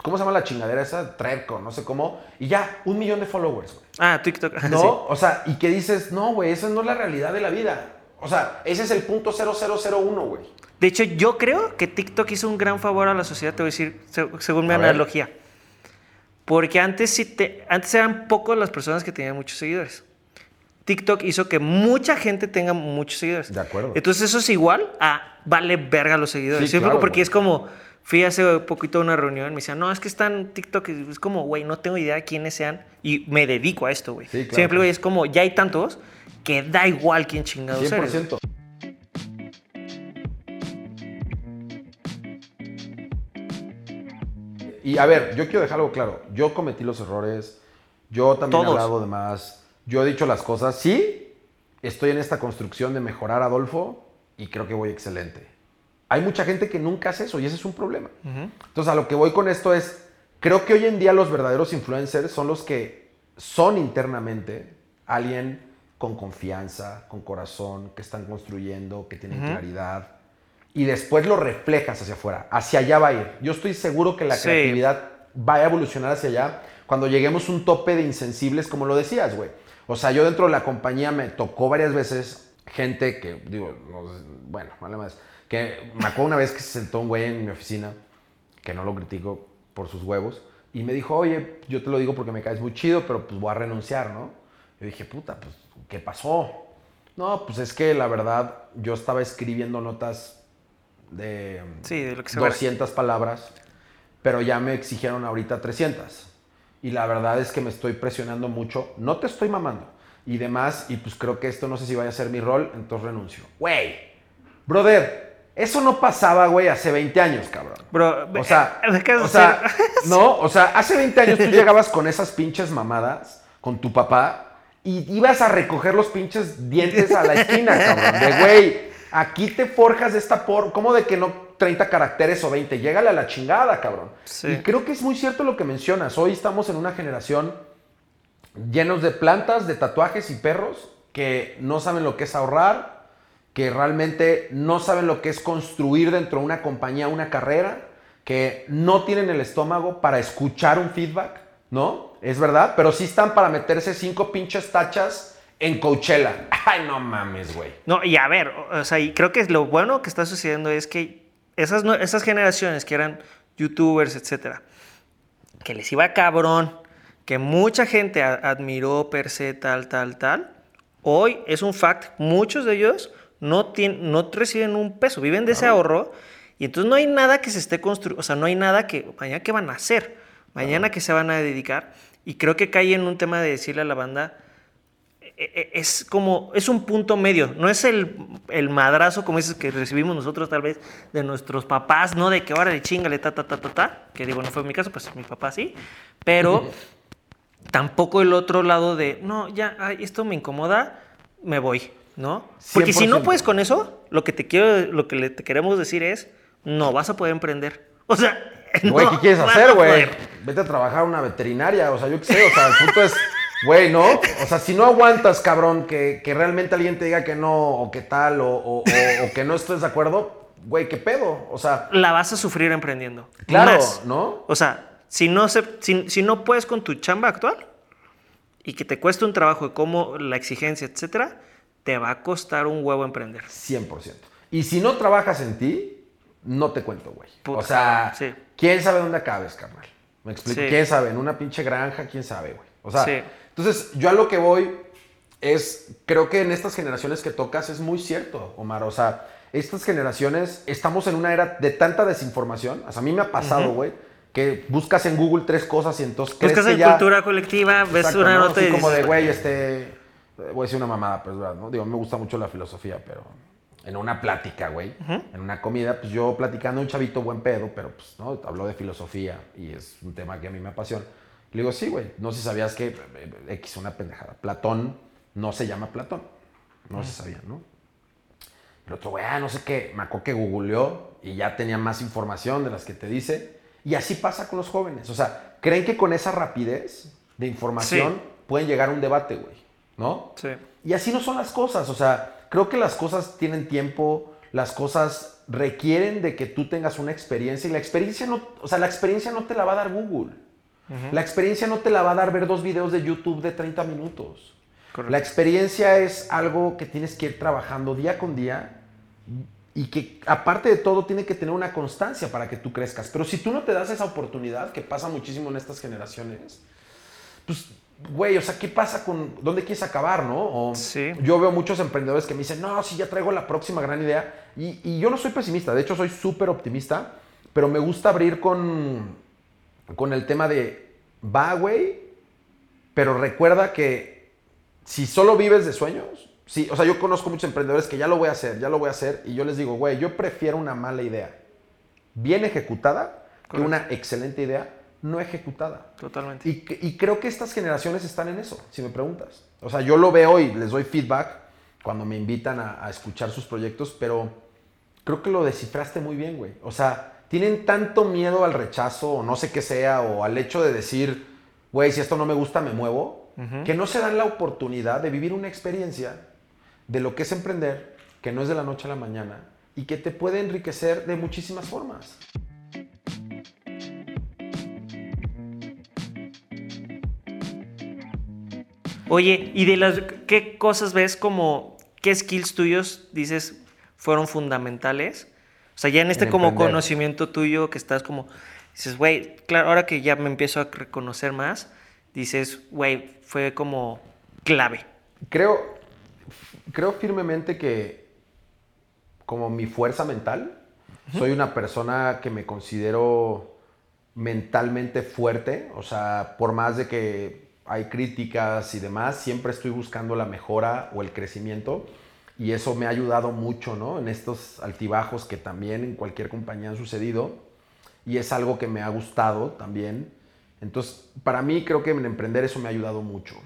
¿Cómo se llama la chingadera esa? Trepco, no sé cómo. Y ya, un millón de followers, güey. Ah, TikTok. ¿No? sí. O sea, y que dices, no, güey, esa no es la realidad de la vida. O sea, ese es el punto 0001, güey. De hecho, yo creo que TikTok hizo un gran favor a la sociedad, te voy a decir, se- según mi A ver. analogía. Porque antes, sí te, antes eran pocos las personas que tenían muchos seguidores. TikTok hizo que mucha gente tenga muchos seguidores. De acuerdo. Entonces eso es igual a vale verga los seguidores. Sí, claro, Porque güey. es como, fui hace poquito a una reunión, me decían, no, es que están TikTok. Es como, güey, no tengo idea de quiénes sean y me dedico a esto, güey. Sí, ¿Sí claro, me explico? claro. Y es como, ya hay tantos que da igual quién chingados eres. 100%. Y a ver, yo quiero dejar algo claro. Yo cometí los errores. Yo también Todos. he hablado de más. Yo he dicho las cosas. Sí, estoy en esta construcción de mejorar a Adolfo y creo que voy excelente. Hay mucha gente que nunca hace eso y ese es un problema. Entonces, a lo que voy con esto es, creo que hoy en día los verdaderos influencers son los que son internamente alguien con confianza, con corazón, que están construyendo, que tienen claridad. Y después lo reflejas hacia afuera. Hacia allá va a ir. Yo estoy seguro que la Sí. creatividad va a evolucionar hacia allá cuando lleguemos a un tope de insensibles, como lo decías, güey. O sea, yo dentro de la compañía me tocó varias veces gente que, digo, no bueno, vale más, que me acuerdo una vez que se sentó un güey en mi oficina, que no lo critico por sus huevos, y me dijo, oye, yo te lo digo porque me caes muy chido, pero pues voy a renunciar, ¿no? Yo dije, puta, pues, ¿qué pasó? No, pues es que la verdad, yo estaba escribiendo notas de Sí, de lo que se va. 200 palabras, pero ya me exigieron ahorita 300. Y la verdad es que me estoy presionando mucho. No te estoy mamando. Y demás, y pues creo que esto no sé si vaya a ser mi rol, entonces renuncio. Güey, brother, Eso no pasaba, güey, hace 20 años, cabrón. Bro, O sea, eh, de o sea, no, o sea, hace 20 años tú llegabas con esas pinches mamadas con tu papá y ibas a recoger los pinches dientes a la esquina, cabrón. De güey, aquí te forjas de esta por. ¿Cómo de que no 30 caracteres o 20? Llégale a la chingada, cabrón. Sí. Y creo que es muy cierto lo que mencionas. Hoy estamos en una generación llenos de plantas, de tatuajes y perros que no saben lo que es ahorrar, que realmente no saben lo que es construir dentro de una compañía una carrera, que no tienen el estómago para escuchar un feedback, ¿no? Es verdad, pero sí están para meterse cinco pinches tachas en Coachella. Ay, no mames, güey. No, y a ver, o sea, y creo que lo bueno que está sucediendo es que esas, esas generaciones que eran youtubers, etcétera, que les iba cabrón, que mucha gente admiró per se, tal, tal, tal, hoy es un fact, muchos de ellos no, tienen, no reciben un peso, viven de ese ahorro y entonces no hay nada que se esté construyendo, o sea, no hay nada que, mañana qué van a hacer, mañana que se van a dedicar y creo que cae en un tema de decirle a la banda, e- e- es como, es un punto medio, no es el, el madrazo como dices que recibimos nosotros tal vez de nuestros papás, no de que ahora de chingale, ta, ta, ta, ta, ta, que digo, no fue mi caso, pues mi papá sí, pero tampoco el otro lado de, no, ya, ay, esto me incomoda, me voy, ¿no? Porque si no 100%. puedes con eso, lo que te quiero, lo que le- te queremos decir es, no vas a poder emprender. O sea, Güey, no ¿qué quieres hacer, güey? Vete a trabajar a una veterinaria, o sea, yo qué sé, o sea, el punto es, güey, ¿no? O sea, si no aguantas, cabrón, que, que realmente alguien te diga que no, o que tal, o, o- o- o que no estés de acuerdo, güey, ¿qué pedo? O sea, La vas a sufrir emprendiendo. claro, Más. ¿no? O sea, si no, se, si, si no puedes con tu chamba actual y que te cuesta un trabajo de cómo la exigencia, etcétera, te va a costar un huevo emprender. 100%. Y si no trabajas en ti, no te cuento, güey. O sea, sí. ¿Quién sabe dónde acabes, carnal? ¿Me explico? Sí. ¿Quién sabe? En una pinche granja, ¿quién sabe, güey? O sea, Sí. entonces yo a lo que voy es, creo que en estas generaciones que tocas es muy cierto, Omar. O sea, estas generaciones, estamos en una era de tanta desinformación. O sea, a mí me ha pasado, güey, que buscas en Google tres cosas y entonces crees Buscas que en ya... cultura colectiva, ves una ¿no? nota Así y como de, dices, güey, este... Voy a decir una mamada, pues, ¿verdad? ¿no? Digo, me gusta mucho la filosofía, pero en una plática, güey, en una comida, pues yo platicando un chavito buen pedo, pero pues, ¿no? Habló de filosofía y es un tema que a mí me apasiona. Le digo, sí, güey, no sé si sabías que eh, X, una pendejada. Platón no se llama Platón. No se sabía, ¿no? El otro, güey, ah, no sé qué, me acuerdo que googleó y ya tenía más información de las que te dice. Y así pasa con los jóvenes. O sea, creen que con esa rapidez de información Sí. pueden llegar a un debate, güey, ¿no? Sí. Y así no son las cosas. O sea, creo que las cosas tienen tiempo, las cosas requieren de que tú tengas una experiencia y la experiencia no, o sea, la experiencia no te la va a dar Google. La experiencia no te la va a dar ver dos videos de YouTube de 30 minutos. Correcto. La experiencia es algo que tienes que ir trabajando día con día y que aparte de todo tiene que tener una constancia para que tú crezcas. Pero si tú no te das esa oportunidad, que pasa muchísimo en estas generaciones, pues, güey, o sea, ¿qué pasa con dónde quieres acabar, no? O Sí. Yo veo muchos emprendedores que me dicen, no, sí, ya traigo la próxima gran idea. Y, y yo no soy pesimista, de hecho soy súper optimista, pero me gusta abrir con, con el tema de, va, güey, pero recuerda que si solo vives de sueños, sí, o sea, yo conozco muchos emprendedores que ya lo voy a hacer, ya lo voy a hacer, y yo les digo, güey, yo prefiero una mala idea bien ejecutada que una excelente idea no ejecutada. Totalmente. Y, creo que estas generaciones están en eso, si me preguntas. O sea, yo lo veo y les doy feedback cuando me invitan a, a escuchar sus proyectos, pero creo que lo descifraste muy bien, güey. O sea, tienen tanto miedo al rechazo o no sé qué sea, o al hecho de decir, güey, si esto no me gusta, me muevo, que no se dan la oportunidad de vivir una experiencia de lo que es emprender, que no es de la noche a la mañana, y que te puede enriquecer de muchísimas formas. Oye, ¿y de las qué cosas ves como qué skills tuyos dices fueron fundamentales? O sea, ya en este En como conocimiento tuyo que estás como dices, güey, claro, ahora que ya me empiezo a reconocer más, dices, güey, fue como clave. Creo, creo firmemente que como mi fuerza mental, soy una persona que me considero mentalmente fuerte, o sea, por más de que hay críticas y demás, siempre estoy buscando la mejora o el crecimiento. y eso me ha ayudado mucho, ¿no? En estos altibajos que también en cualquier compañía han sucedido y es algo que me ha gustado también. Entonces, para mí creo que en emprender eso me ha ayudado mucho.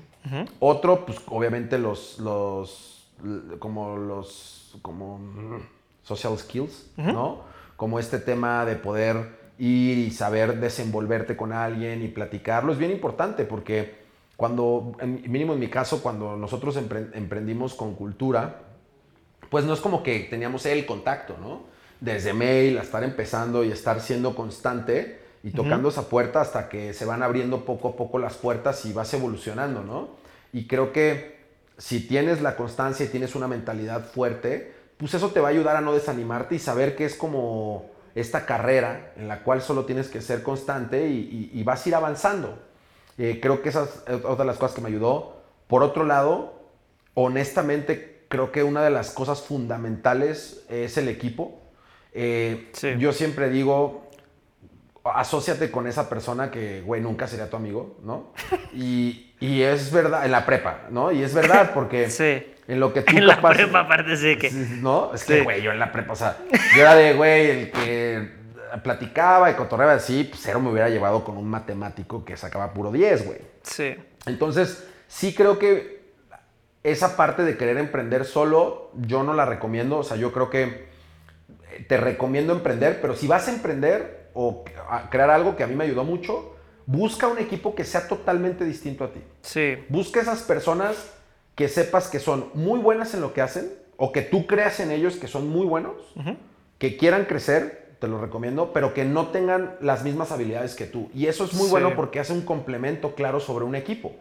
Otro, pues obviamente los, los, como los, como social skills, ¿no? Como este tema de poder ir y saber desenvolverte con alguien y platicarlo es bien importante porque cuando, mínimo en mi caso, cuando nosotros emprendimos con cultura, pues no es como que teníamos el contacto, ¿no? Desde mail a estar empezando y estar siendo constante y tocando esa puerta hasta que se van abriendo poco a poco las puertas y vas evolucionando, ¿no? Y creo que si tienes la constancia y tienes una mentalidad fuerte, pues eso te va a ayudar a no desanimarte y saber que es como esta carrera en la cual solo tienes que ser constante y, vas a ir avanzando. Eh, creo que esa es otra de las cosas que me ayudó. Por otro lado, honestamente creo que una de las cosas fundamentales es el equipo. Eh, yo siempre digo, asóciate con esa persona que, güey, nunca sería tu amigo, ¿no? Y, es verdad, en la prepa, ¿no? Y es verdad, porque en lo que tú En la prepa, aparte sí que... ¿No? Es que, güey, yo en la prepa, o sea, yo era de, güey, el que platicaba y cotorreaba así, pues cero me hubiera llevado con un matemático que sacaba puro 10, güey. Sí. Entonces, sí creo que esa parte de querer emprender solo, yo no la recomiendo. O sea, yo creo que te recomiendo emprender, pero si vas a emprender o a crear algo que a mí me ayudó mucho, busca un equipo que sea totalmente distinto a ti. Sí. Busca esas personas que sepas que son muy buenas en lo que hacen o que tú creas en ellos que son muy buenos, que quieran crecer, te lo recomiendo, pero que no tengan las mismas habilidades que tú. Y eso es muy bueno porque hace un complemento claro sobre un equipo.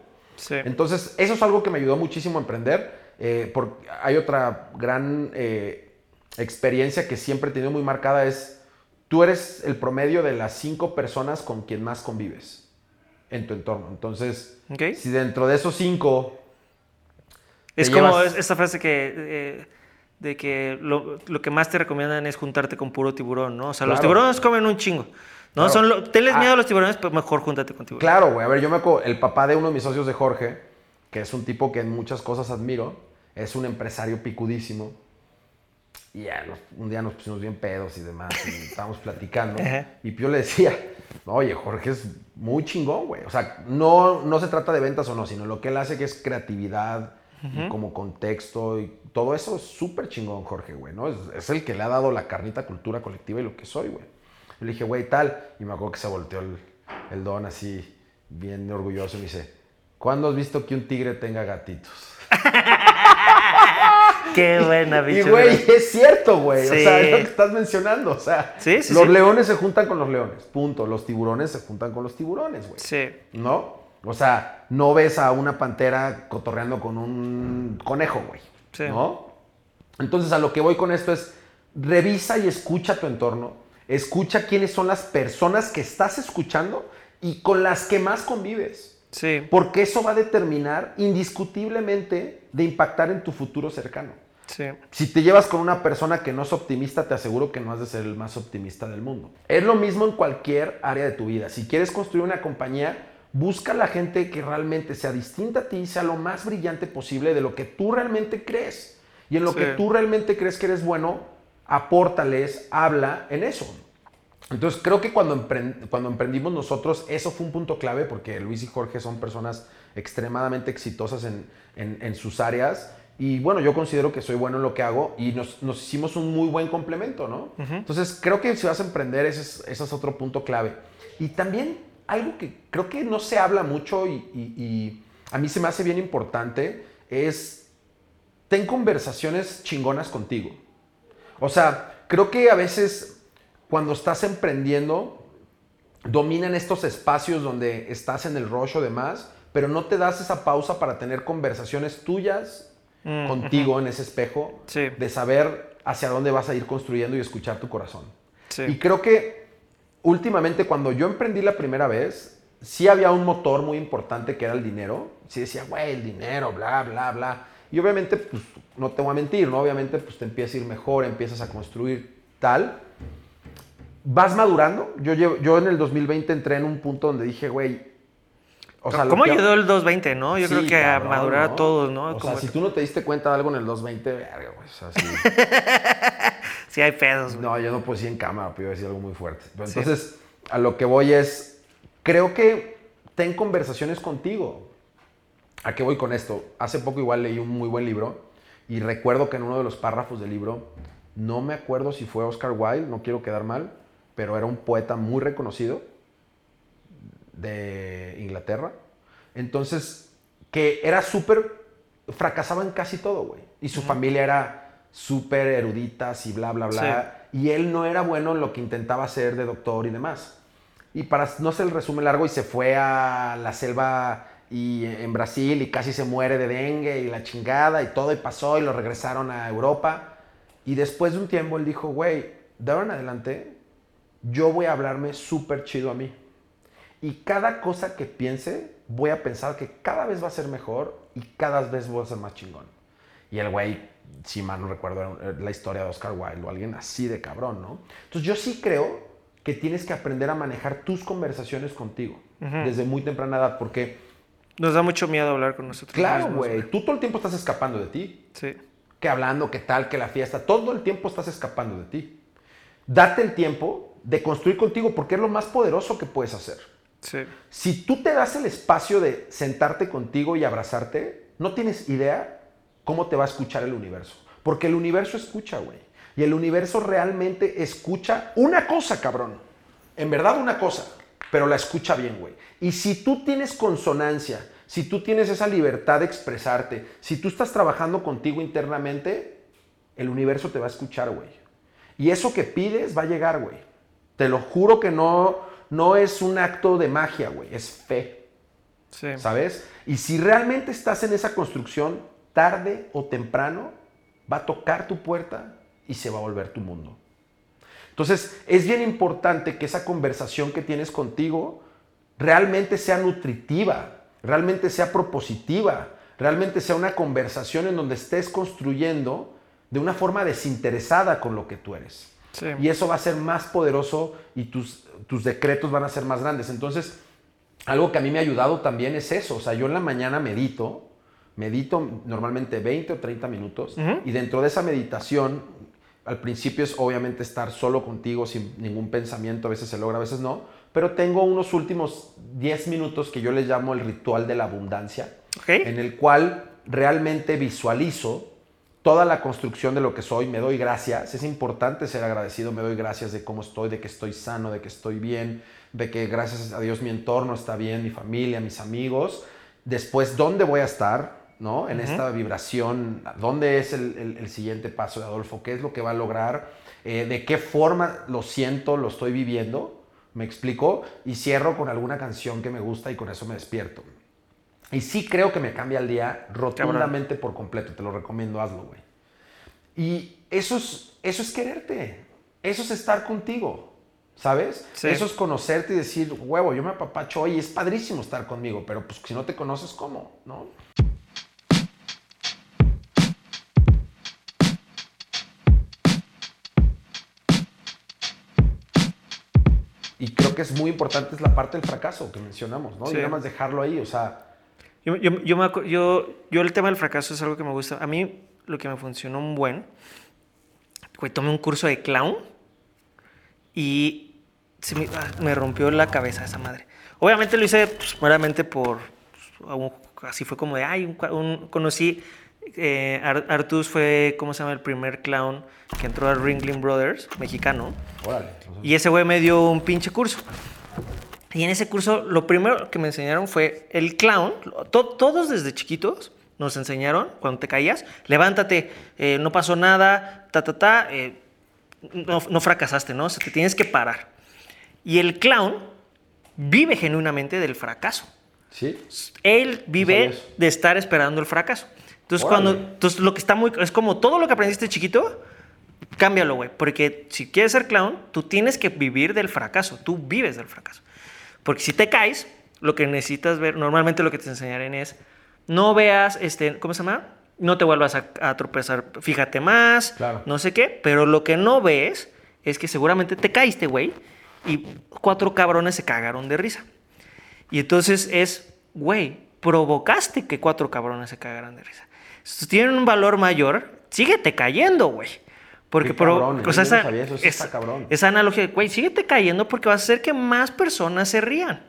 Entonces, eso es algo que me ayudó muchísimo a emprender. Eh, porque hay otra gran eh, experiencia que siempre he tenido muy marcada, es tú eres el promedio de las cinco personas con quien más convives en tu entorno. Entonces, si dentro de esos cinco... Es como esta frase que... Eh, de que lo, que más te recomiendan es juntarte con puro tiburón, ¿no? O sea, los tiburones comen un chingo. No, son tenles miedo a ah. los tiburones, pues mejor júntate con tiburones. Claro, güey. A ver, yo me acuerdo, el papá de uno de mis socios de Jorge, que es un tipo que en muchas cosas admiro, es un empresario picudísimo. Y ya, un día nos pusimos bien pedos y demás, y estábamos platicando. y yo le decía, oye, Jorge es muy chingón, güey. O sea, no, no se trata de ventas o no, sino lo que él hace que es creatividad, como contexto y todo eso es súper chingón, Jorge, güey, ¿no? Es, es, el que le ha dado la carnita cultura colectiva y lo que soy, güey le dije, güey, tal. Y me acuerdo que se volteó el, don así, bien orgulloso, y me dice, ¿cuándo has visto que un tigre tenga gatitos? Qué buena, bicho. Y, güey, es cierto, güey. O sea, es lo que estás mencionando. O sea, los leones se juntan con los leones. Punto. Los tiburones se juntan con los tiburones, güey. Sí. ¿No? O sea, no ves a una pantera cotorreando con un conejo, güey. Sí. ¿No? Entonces, a lo que voy con esto es, revisa y escucha tu entorno Escucha quiénes son las personas que estás escuchando y con las que más convives. Sí. Porque eso va a determinar indiscutiblemente de impactar en tu futuro cercano. Sí. Si te llevas con una persona que no es optimista, te aseguro que no has de ser el más optimista del mundo. Es lo mismo en cualquier área de tu vida. Si quieres construir una compañía, busca a la gente que realmente sea distinta a ti, sea lo más brillante posible de lo que tú realmente crees. Y en lo que tú realmente crees que eres bueno, apórtales, habla en eso. Entonces creo que cuando, cuando emprendimos nosotros, eso fue un punto clave porque Luis y Jorge son personas extremadamente exitosas en, sus áreas. Y bueno, yo considero que soy bueno en lo que hago y nos, hicimos un muy buen complemento, ¿no? Entonces creo que si vas a emprender, ese es, otro punto clave. Y también algo que creo que no se habla mucho y, y a mí se me hace bien importante es, ten conversaciones chingonas contigo. O sea, creo que a veces cuando estás emprendiendo, dominan estos espacios donde estás en el rush o demás, pero no te das esa pausa para tener conversaciones tuyas mm, contigo en ese espejo, de saber hacia dónde vas a ir construyendo y escuchar tu corazón. Y creo que últimamente cuando yo emprendí la primera vez, sí había un motor muy importante que era el dinero. Sí decía, güey, el dinero, bla, bla, bla. Y obviamente, pues, no te voy a mentir, ¿no? Obviamente, pues te empieza a ir mejor, empiezas a construir tal. Vas madurando. Yo, yo en el 2020 entré en un punto donde dije, güey, O sea, ¿Cómo que- ayudó el 220, no? Yo Sí, creo que cabrón, a madurar a todos, ¿no? O sea, si tú no te diste cuenta de algo en el 220, verga, güey. O sea, sí. Sí hay pedos, güey. No, yo no puedo decir en cámara, pero iba a decir algo muy fuerte. Pero entonces, a lo que voy es, creo que ten conversaciones contigo. ¿A qué voy con esto? Hace poco igual leí un muy buen libro y recuerdo que en uno de los párrafos del libro, no me acuerdo si fue Oscar Wilde, no quiero quedar mal, pero era un poeta muy reconocido de Inglaterra. Entonces, que era súper, fracasaba en casi todo, güey. Y su familia era súper eruditas y bla, bla, bla. Y él no era bueno en lo que intentaba hacer de doctor y demás. Y para no hacer el resumen largo, y se fue a la selva y en Brasil y casi se muere de dengue y la chingada y todo y pasó y lo regresaron a Europa. Y después de un tiempo él dijo, güey, de ahora en adelante yo voy a hablarme súper chido a mí. Y cada cosa que piense, voy a pensar que cada vez va a ser mejor y cada vez voy a ser más chingón. Y el güey, si mal no recuerdo, era la historia de Oscar Wilde o alguien así de cabrón, ¿no? Entonces yo sí creo que tienes que aprender a manejar tus conversaciones contigo desde muy temprana edad, porque, Nos da mucho miedo hablar con nosotros. claro, güey, tú todo el tiempo estás escapando de ti. Sí. Que hablando, que tal, que la fiesta, todo el tiempo estás escapando de ti. Date el tiempo de construir contigo porque es lo más poderoso que puedes hacer. Sí. Si tú te das el espacio de sentarte contigo y abrazarte, no tienes idea cómo te va a escuchar el universo. Porque el universo escucha, güey. Y el universo realmente escucha una cosa, cabrón. En verdad una cosa, pero la escucha bien, güey. Y si tú tienes consonancia, si tú tienes esa libertad de expresarte, si tú estás trabajando contigo internamente, el universo te va a escuchar, güey. Y eso que pides va a llegar, güey. Te lo juro que no, no es un acto de magia, güey. Es fe, Sí. ¿sabes? Y si realmente estás en esa construcción, tarde o temprano, va a tocar tu puerta y se va a volver tu mundo. Entonces, es bien importante que esa conversación que tienes contigo realmente sea nutritiva, realmente sea propositiva, realmente sea una conversación en donde estés construyendo de una forma desinteresada con lo que tú eres. Sí. Y eso va a ser más poderoso y tus, tus decretos van a ser más grandes. Entonces, algo que a mí me ha ayudado también es eso. O sea, yo en la mañana medito, medito normalmente 20 o 30 minutos y dentro de esa meditación, al principio es obviamente estar solo contigo sin ningún pensamiento, a veces se logra, a veces no, pero tengo unos últimos 10 minutos que yo les llamo el ritual de la abundancia, Ok. en el cual realmente visualizo toda la construcción de lo que soy, me doy gracias, es importante ser agradecido, me doy gracias de cómo estoy, de que estoy sano, de que estoy bien, de que gracias a Dios mi entorno está bien, mi familia, mis amigos, después dónde voy a estar, ¿no? En esta vibración, dónde es el, el- el siguiente paso de Adolfo, qué es lo que va a lograr, Eh, de qué forma lo siento, lo estoy viviendo, me explico, y cierro con alguna canción que me gusta y con eso me despierto. Y sí creo que me cambia el día rotundamente por completo. Te lo recomiendo, hazlo, güey. Y eso es, eso es quererte. Eso es estar contigo. ¿Sabes? Sí. Eso es conocerte y decir, huevo, yo me apapacho hoy. Es padrísimo estar conmigo, pero pues si no te conoces, ¿cómo? ¿No? Creo que es muy importante es la parte del fracaso que mencionamos, ¿no? Sí. Y nada más dejarlo ahí, o sea, Yo, yo, yo, me yo, yo el tema del fracaso es algo que me gusta. A mí lo que me funcionó un buen, güey, tomé un curso de clown y se me, ah, me rompió la cabeza esa madre. Obviamente lo hice pues, meramente por, pues, así fue como de, ay, un, un- conocí, eh, Ar- Artus fue, ¿cómo se llama? El primer clown que entró a Ringling Brothers, mexicano. órale. Y ese güey me dio un pinche curso. Y en ese curso lo primero que me enseñaron fue el clown. To- todos desde chiquitos nos enseñaron, cuando te caías, levántate, eh, no pasó nada, ta, ta, ta, eh, no, no fracasaste, ¿no? O sea, te tienes que parar. Y el clown vive genuinamente del fracaso. ¿Sí? Él vive No de estar esperando el fracaso. Entonces, Órale. cuando, entonces lo que está muy, es como todo lo que aprendiste chiquito, cámbialo, güey. Porque si quieres ser clown, tú tienes que vivir del fracaso. Tú vives del fracaso. Porque si te caes, lo que necesitas ver, normalmente lo que te enseñarán es, no veas, este, ¿cómo se llama? No te vuelvas a, a tropezar, fíjate más, Claro. no sé qué, pero lo que no ves es que seguramente te caíste, güey, y cuatro cabrones se cagaron de risa. Y entonces es güey, provocaste que cuatro cabrones se cagaran de risa. Si tienen un valor mayor, síguete cayendo, güey. Porque, pero, o yo sea, esa, sabía eso, eso esa- analogía, güey, síguete cayendo porque vas a hacer que más personas se rían.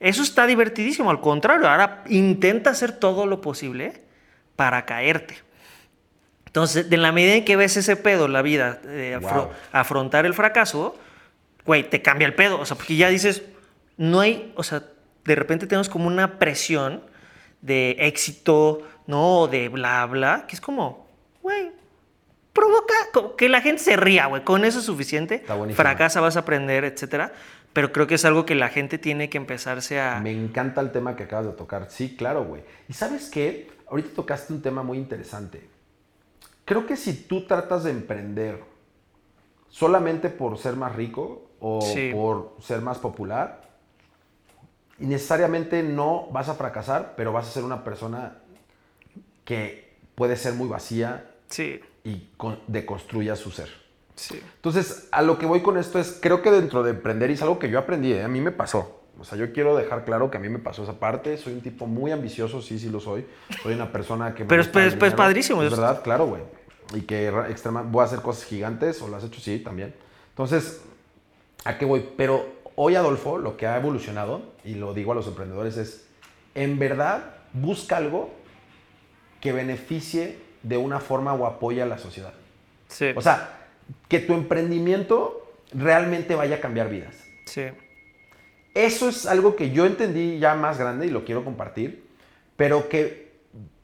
Eso está divertidísimo. Al contrario, ahora intenta hacer todo lo posible para caerte. Entonces, de la medida en que ves ese pedo, la vida, afro- Wow. afrontar el fracaso, güey, te cambia el pedo. O sea, porque ya dices, no hay, o sea, de repente tenemos como una presión de éxito, ¿no? De bla, bla, que es como, güey, provoca que la gente se ría, güey. Con eso es suficiente. Fracasa, vas a aprender, etcétera. Pero creo que es algo que la gente tiene que empezarse a. Me encanta el tema que acabas de tocar. Sí, claro, güey. Y sabes qué? Ahorita tocaste un tema muy interesante. Creo que si tú tratas de emprender solamente por ser más rico o Sí. por ser más popular, necesariamente no vas a fracasar, pero vas a ser una persona que puede ser muy vacía Sí, y con- deconstruya su ser. sí. Entonces, a lo que voy con esto es, creo que dentro de emprender, y es algo que yo aprendí, ¿eh? a mí me pasó. O sea, yo quiero dejar claro que a mí me pasó esa parte. Soy un tipo muy ambicioso, sí, sí lo soy. Soy una persona que... me Pero es- pues, pues, padrísimo. Es verdad, claro, güey. Y que extrema, voy a hacer cosas gigantes, o las he hecho, sí, también. Entonces, ¿a qué voy? Pero hoy, Adolfo, lo que ha evolucionado, y lo digo a los emprendedores, es, en verdad, busca algo que beneficie de una forma o apoye a la sociedad. Sí. O sea, que tu emprendimiento realmente vaya a cambiar vidas. sí. Eso es algo que yo entendí ya más grande y lo quiero compartir, pero que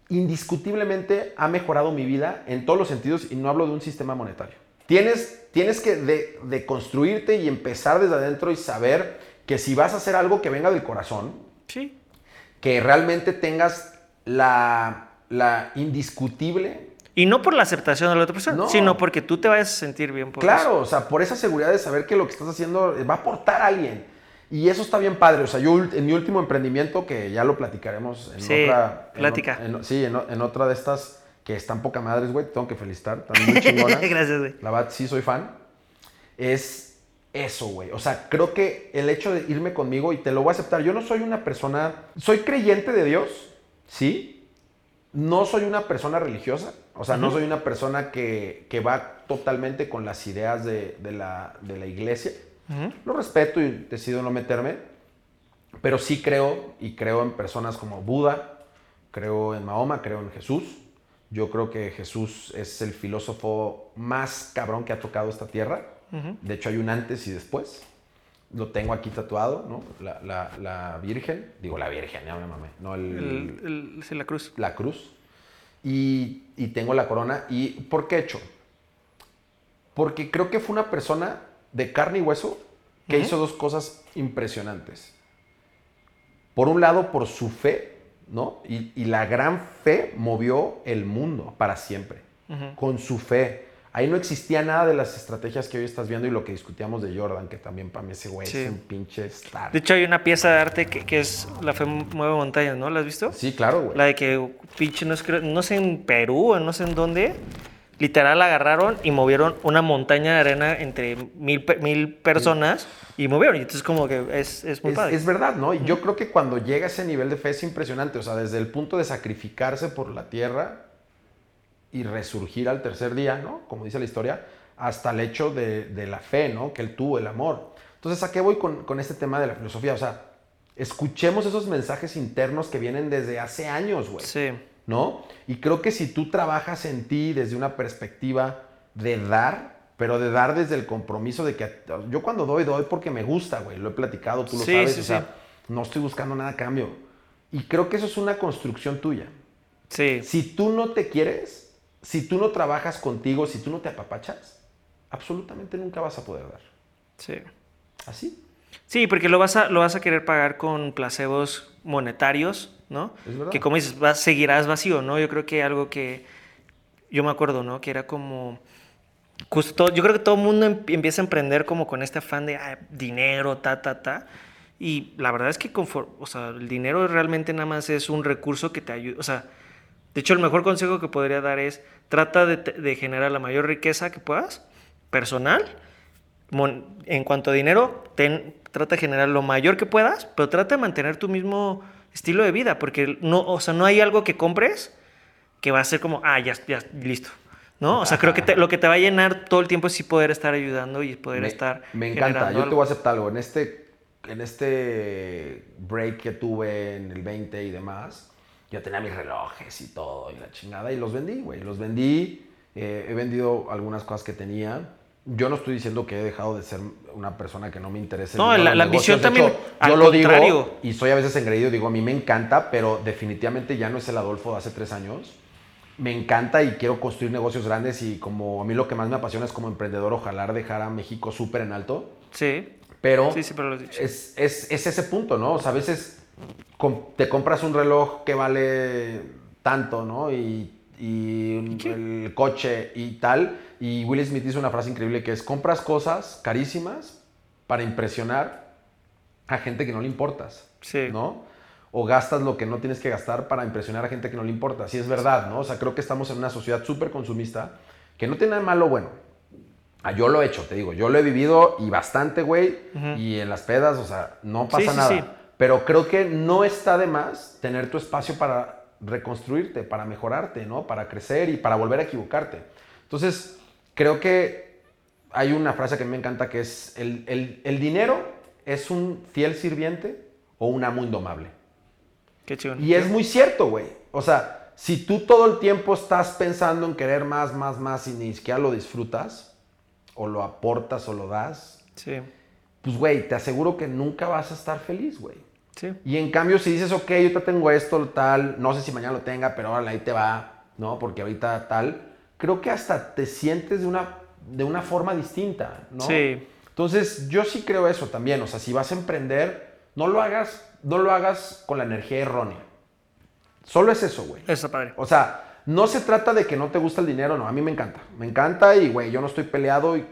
indiscutiblemente ha mejorado mi vida en todos los sentidos y no hablo de un sistema monetario. Tienes, tienes que de, de construirte y empezar desde adentro y saber que si vas a hacer algo que venga del corazón, Sí. que realmente tengas la, la indiscutible Y no por la aceptación de la otra persona, No. sino porque tú te vayas a sentir bien por Claro, o sea, por esa seguridad de saber que lo que estás haciendo va a aportar a alguien. Y eso está bien padre. O sea, yo en mi último emprendimiento, que ya lo platicaremos en Sí, otra. plática. en- sí, en, otra de estas que están poca madres, güey. te Tengo que felicitar. Están muy chingonas. Gracias, güey. La verdad, sí soy fan. Es eso, güey. O sea, creo que el hecho de irme conmigo, y te lo voy a aceptar, yo no soy una persona. Soy creyente de Dios, sí. No soy una persona religiosa. O sea, no soy una persona que, que va totalmente con las ideas de, de la, de la iglesia. Ujú. Lo respeto y decido no meterme. Pero sí creo, y creo en personas como Buda, creo en Mahoma, creo en Jesús. Yo creo que Jesús es el filósofo más cabrón que ha tocado esta tierra. De hecho, hay un antes y después. Lo tengo aquí tatuado, ¿no? La, la- la Virgen. Digo, la Virgen, ya me mamé. No, el, El, la cruz. la cruz. Y, y tengo la corona. ¿Y por qué hecho? Porque creo que fue una persona de carne y hueso que hizo dos cosas impresionantes. Por un lado, por su fe, ¿no? Y, y la gran fe movió el mundo para siempre. Con su fe. Ahí no existía nada de las estrategias que hoy estás viendo y lo que discutíamos de Jordan, que también para mí ese güey Sí. es un pinche star. De hecho, hay una pieza de arte que, que es La fe mueve montañas, ¿no? ¿La has visto? Sí, claro, güey. La de que, pinche, no, sé, creo- no sé en Perú o no sé en dónde, literal agarraron y movieron una montaña de arena entre mil, mil personas y movieron. Y entonces, como que es, es muy Es, padre. es verdad, ¿no? Y yo creo que cuando llega a ese nivel de fe es impresionante. O sea, desde el punto de sacrificarse por la tierra y resurgir al tercer día, ¿no? Como dice la historia, hasta el hecho de, de la fe, ¿no? Que él tuvo, el amor. Entonces, ¿a qué voy con, con este tema de la filosofía? O sea, escuchemos esos mensajes internos que vienen desde hace años, güey. Sí. ¿no? Y creo que si tú trabajas en ti desde una perspectiva de dar, pero de dar desde el compromiso de que yo cuando doy, doy porque me gusta, güey, lo he platicado, tú lo Sí, sabes, sí, o sea, sí. no estoy buscando nada a cambio. Y creo que eso es una construcción tuya. Sí. Si tú no te quieres, si tú no trabajas contigo, si tú no te apapachas, absolutamente nunca vas a poder dar. Sí. Así. Sí, porque lo vas a, lo vas a querer pagar con placebos monetarios, ¿no? Es verdad. Que como dices, vas, seguirás vacío, ¿no? Yo creo que algo que yo me acuerdo, ¿no? Que era como justo, yo creo que todo el mundo em- empieza a emprender como con este afán de ah, dinero, ta, ta, ta. Y la verdad es que confor- o sea, el dinero realmente nada más es un recurso que te ayuda, o sea, de hecho el mejor consejo que podría dar es trata de, te- de generar la mayor riqueza que puedas, personal, mon- en cuanto a dinero, ten- trata de generar lo mayor que puedas, pero trata de mantener tu mismo estilo de vida, porque no, o sea, no hay algo que compres que va a ser como, ah, ya, ya, listo. ¿No? O sea, creo que te- lo que te va a llenar todo el tiempo es sí poder estar ayudando y poder me, estar. me encanta. Yo te algo. voy a aceptar algo. En este, en este break que tuve en el 20 y demás, yo tenía mis relojes y todo y la chingada y los vendí, güey. Los vendí. eh, he vendido algunas cosas que tenía. Yo no estoy diciendo que he dejado de ser una persona que no me interese. No, la- la ambición también, hecho, al yo lo digo contrario. y soy a veces engreído. Digo, a mí me encanta, pero definitivamente ya no es el Adolfo de hace tres años me encanta y quiero construir negocios grandes y como a mí lo que más me apasiona es como emprendedor, ojalá dejar a México súper en alto, Sí. pero Sí, sí, pero lo dicho. es, es- es ese punto, ¿no? O sea, a veces te compras un reloj que vale tanto, ¿no? Y, y el coche y tal, y Will Smith dice una frase increíble que es, compras cosas carísimas para impresionar a gente que no le importas, Sí. ¿no? O gastas lo que no tienes que gastar para impresionar a gente que no le importa. Sí es verdad, ¿no? O sea, creo que estamos en una sociedad súper consumista que no tiene nada malo bueno. Ah, yo lo he hecho, te digo, yo lo he vivido y bastante, güey, y en las pedas, o sea, no pasa Sí, sí, nada. Pero creo que no está de más tener tu espacio para reconstruirte, para mejorarte, ¿no? Para crecer y para volver a equivocarte. Entonces, creo que hay una frase que me encanta que es, el, el- el dinero es un fiel sirviente o un amo indomable. Qué chingón. Y es muy cierto, güey. O sea, si tú todo el tiempo estás pensando en querer más, más, más y ni siquiera lo disfrutas, o lo aportas o lo das, Sí. pues, güey, te aseguro que nunca vas a estar feliz, güey. Sí. Y en cambio, si dices, ok, yo te tengo esto, tal, no sé si mañana lo tenga, pero ahora ahí te va, ¿no? Porque ahorita tal, creo que hasta te sientes de una, de una forma distinta, ¿no? Sí. Entonces, yo sí creo eso también. O sea, si vas a emprender, no lo hagas, no lo hagas con la energía errónea. Solo es eso, güey. Eso padre. O sea, no se trata de que no te gusta el dinero, no. A mí me encanta. Me encanta y, güey, yo no estoy peleado y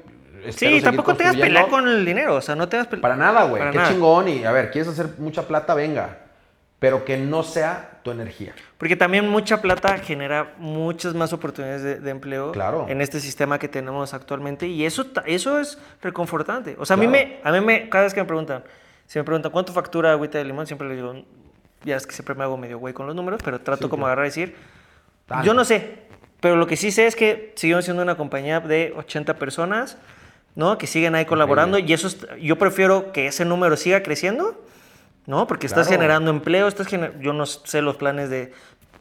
Sí, tampoco tengas pelea construyendo. con el dinero. O sea, no tengas pelea. Para nada, güey. Qué nada. chingón. Y, a ver, quieres hacer mucha plata, venga. Pero que no sea tu energía. Porque también mucha plata genera muchas más oportunidades de, de empleo Claro. en este sistema que tenemos actualmente y eso, eso es reconfortante. O sea, a, mí Claro. me, a mí me, cada vez que me preguntan, si me preguntan cuánto factura agüita de limón, siempre les digo, ya es que siempre me hago medio güey con los números, pero trato Sí, como claro. agarrar y decir, yo no sé, pero lo que sí sé es que seguimos siendo una compañía de 80 personas, ¿no? Que siguen ahí colaborando y eso es- yo prefiero que ese número siga creciendo, ¿no? Porque estás generando empleo, estás gener- yo no sé los planes de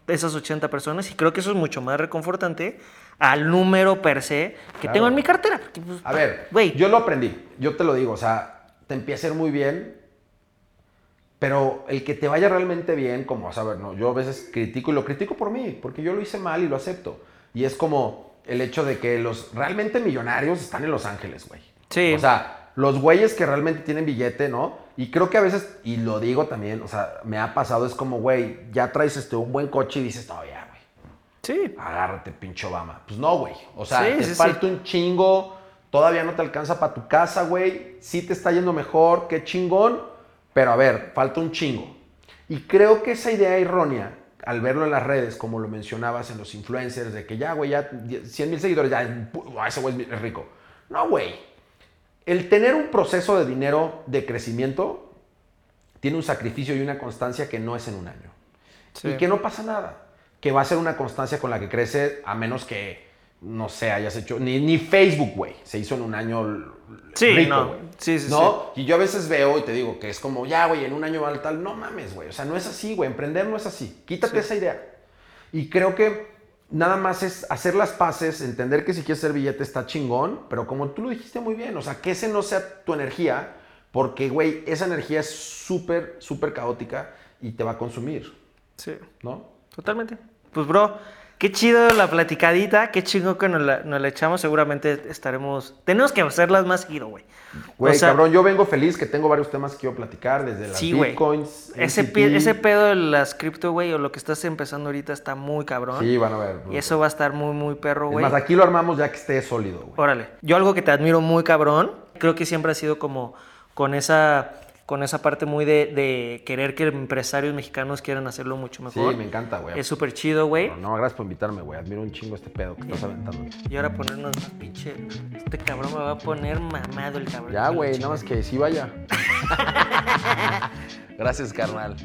esas 80 personas y creo que eso es mucho más reconfortante al número per se que Claro. tengo en mi cartera. pues, A ver, güey, yo lo aprendí. Yo te lo digo. O sea, te empieza a ir muy bien. Pero el que te vaya realmente bien, como, a ver, no, yo a veces critico y lo critico por mí, porque yo lo hice mal y lo acepto. Y es como el hecho de que los realmente millonarios están en Los Ángeles, güey. Sí. O sea, los güeyes que realmente tienen billete, ¿no? Y creo que a veces, y lo digo también, o sea, me ha pasado, es como, güey, ya traes este, un buen coche y dices, no, ya, güey sí, agárrate, pinche Obama. Pues no, güey. O sea, Sí, te sí, falta sí. un chingo, todavía no te alcanza para tu casa, güey. Sí te está yendo mejor, qué chingón, pero a ver, falta un chingo. Y creo que esa idea errónea, al verlo en las redes, como lo mencionabas en los influencers, de que ya, güey, ya 100 mil seguidores, ya, ese güey es rico. No, güey. El tener un proceso de dinero de crecimiento tiene un sacrificio y una constancia que no es en un año. Sí. Y que no pasa nada. Que va a ser una constancia con la que crece, a menos que, no sé, hayas hecho. Ni, ni Facebook, güey. Se hizo en un año Sí, rico, no. Sí, sí, ¿No? Y yo a veces veo y te digo que es como, ya, güey, en un año va al tal. No mames, güey. O sea, no es así, güey. Emprender no es así. Quítate esa idea. Y creo que nada más es hacer las paces, entender que si quieres hacer billete está chingón, pero como tú lo dijiste muy bien, o sea, que ese no sea tu energía, porque, güey, esa energía es súper, súper caótica y te va a consumir, sí. ¿no? Totalmente. Pues, bro, qué chido la platicadita, qué chingo que nos la, nos la echamos. Seguramente estaremos. Tenemos que hacerlas más seguido, güey. Güey, O sea, cabrón, yo vengo feliz que tengo varios temas que quiero platicar, desde las Sí, bitcoins, Ese, ese pedo de las cripto, güey, o lo que estás empezando ahorita está muy cabrón. Sí, van a ver. Y eso va a estar muy, muy perro, güey. más, aquí lo armamos ya que esté sólido, güey. Órale. Yo algo que te admiro muy cabrón, creo que siempre ha sido como con esa, con esa parte muy de, de querer que empresarios mexicanos quieran hacerlo mucho Sí, mejor. me encanta, güey. Es súper chido, güey. No, gracias por invitarme, güey. Admiro un chingo este pedo que estás aventando. Y ahora ponernos más pinche. Este cabrón me va a poner mamado el cabrón. Ya, güey, nada más que sí vaya. gracias, carnal.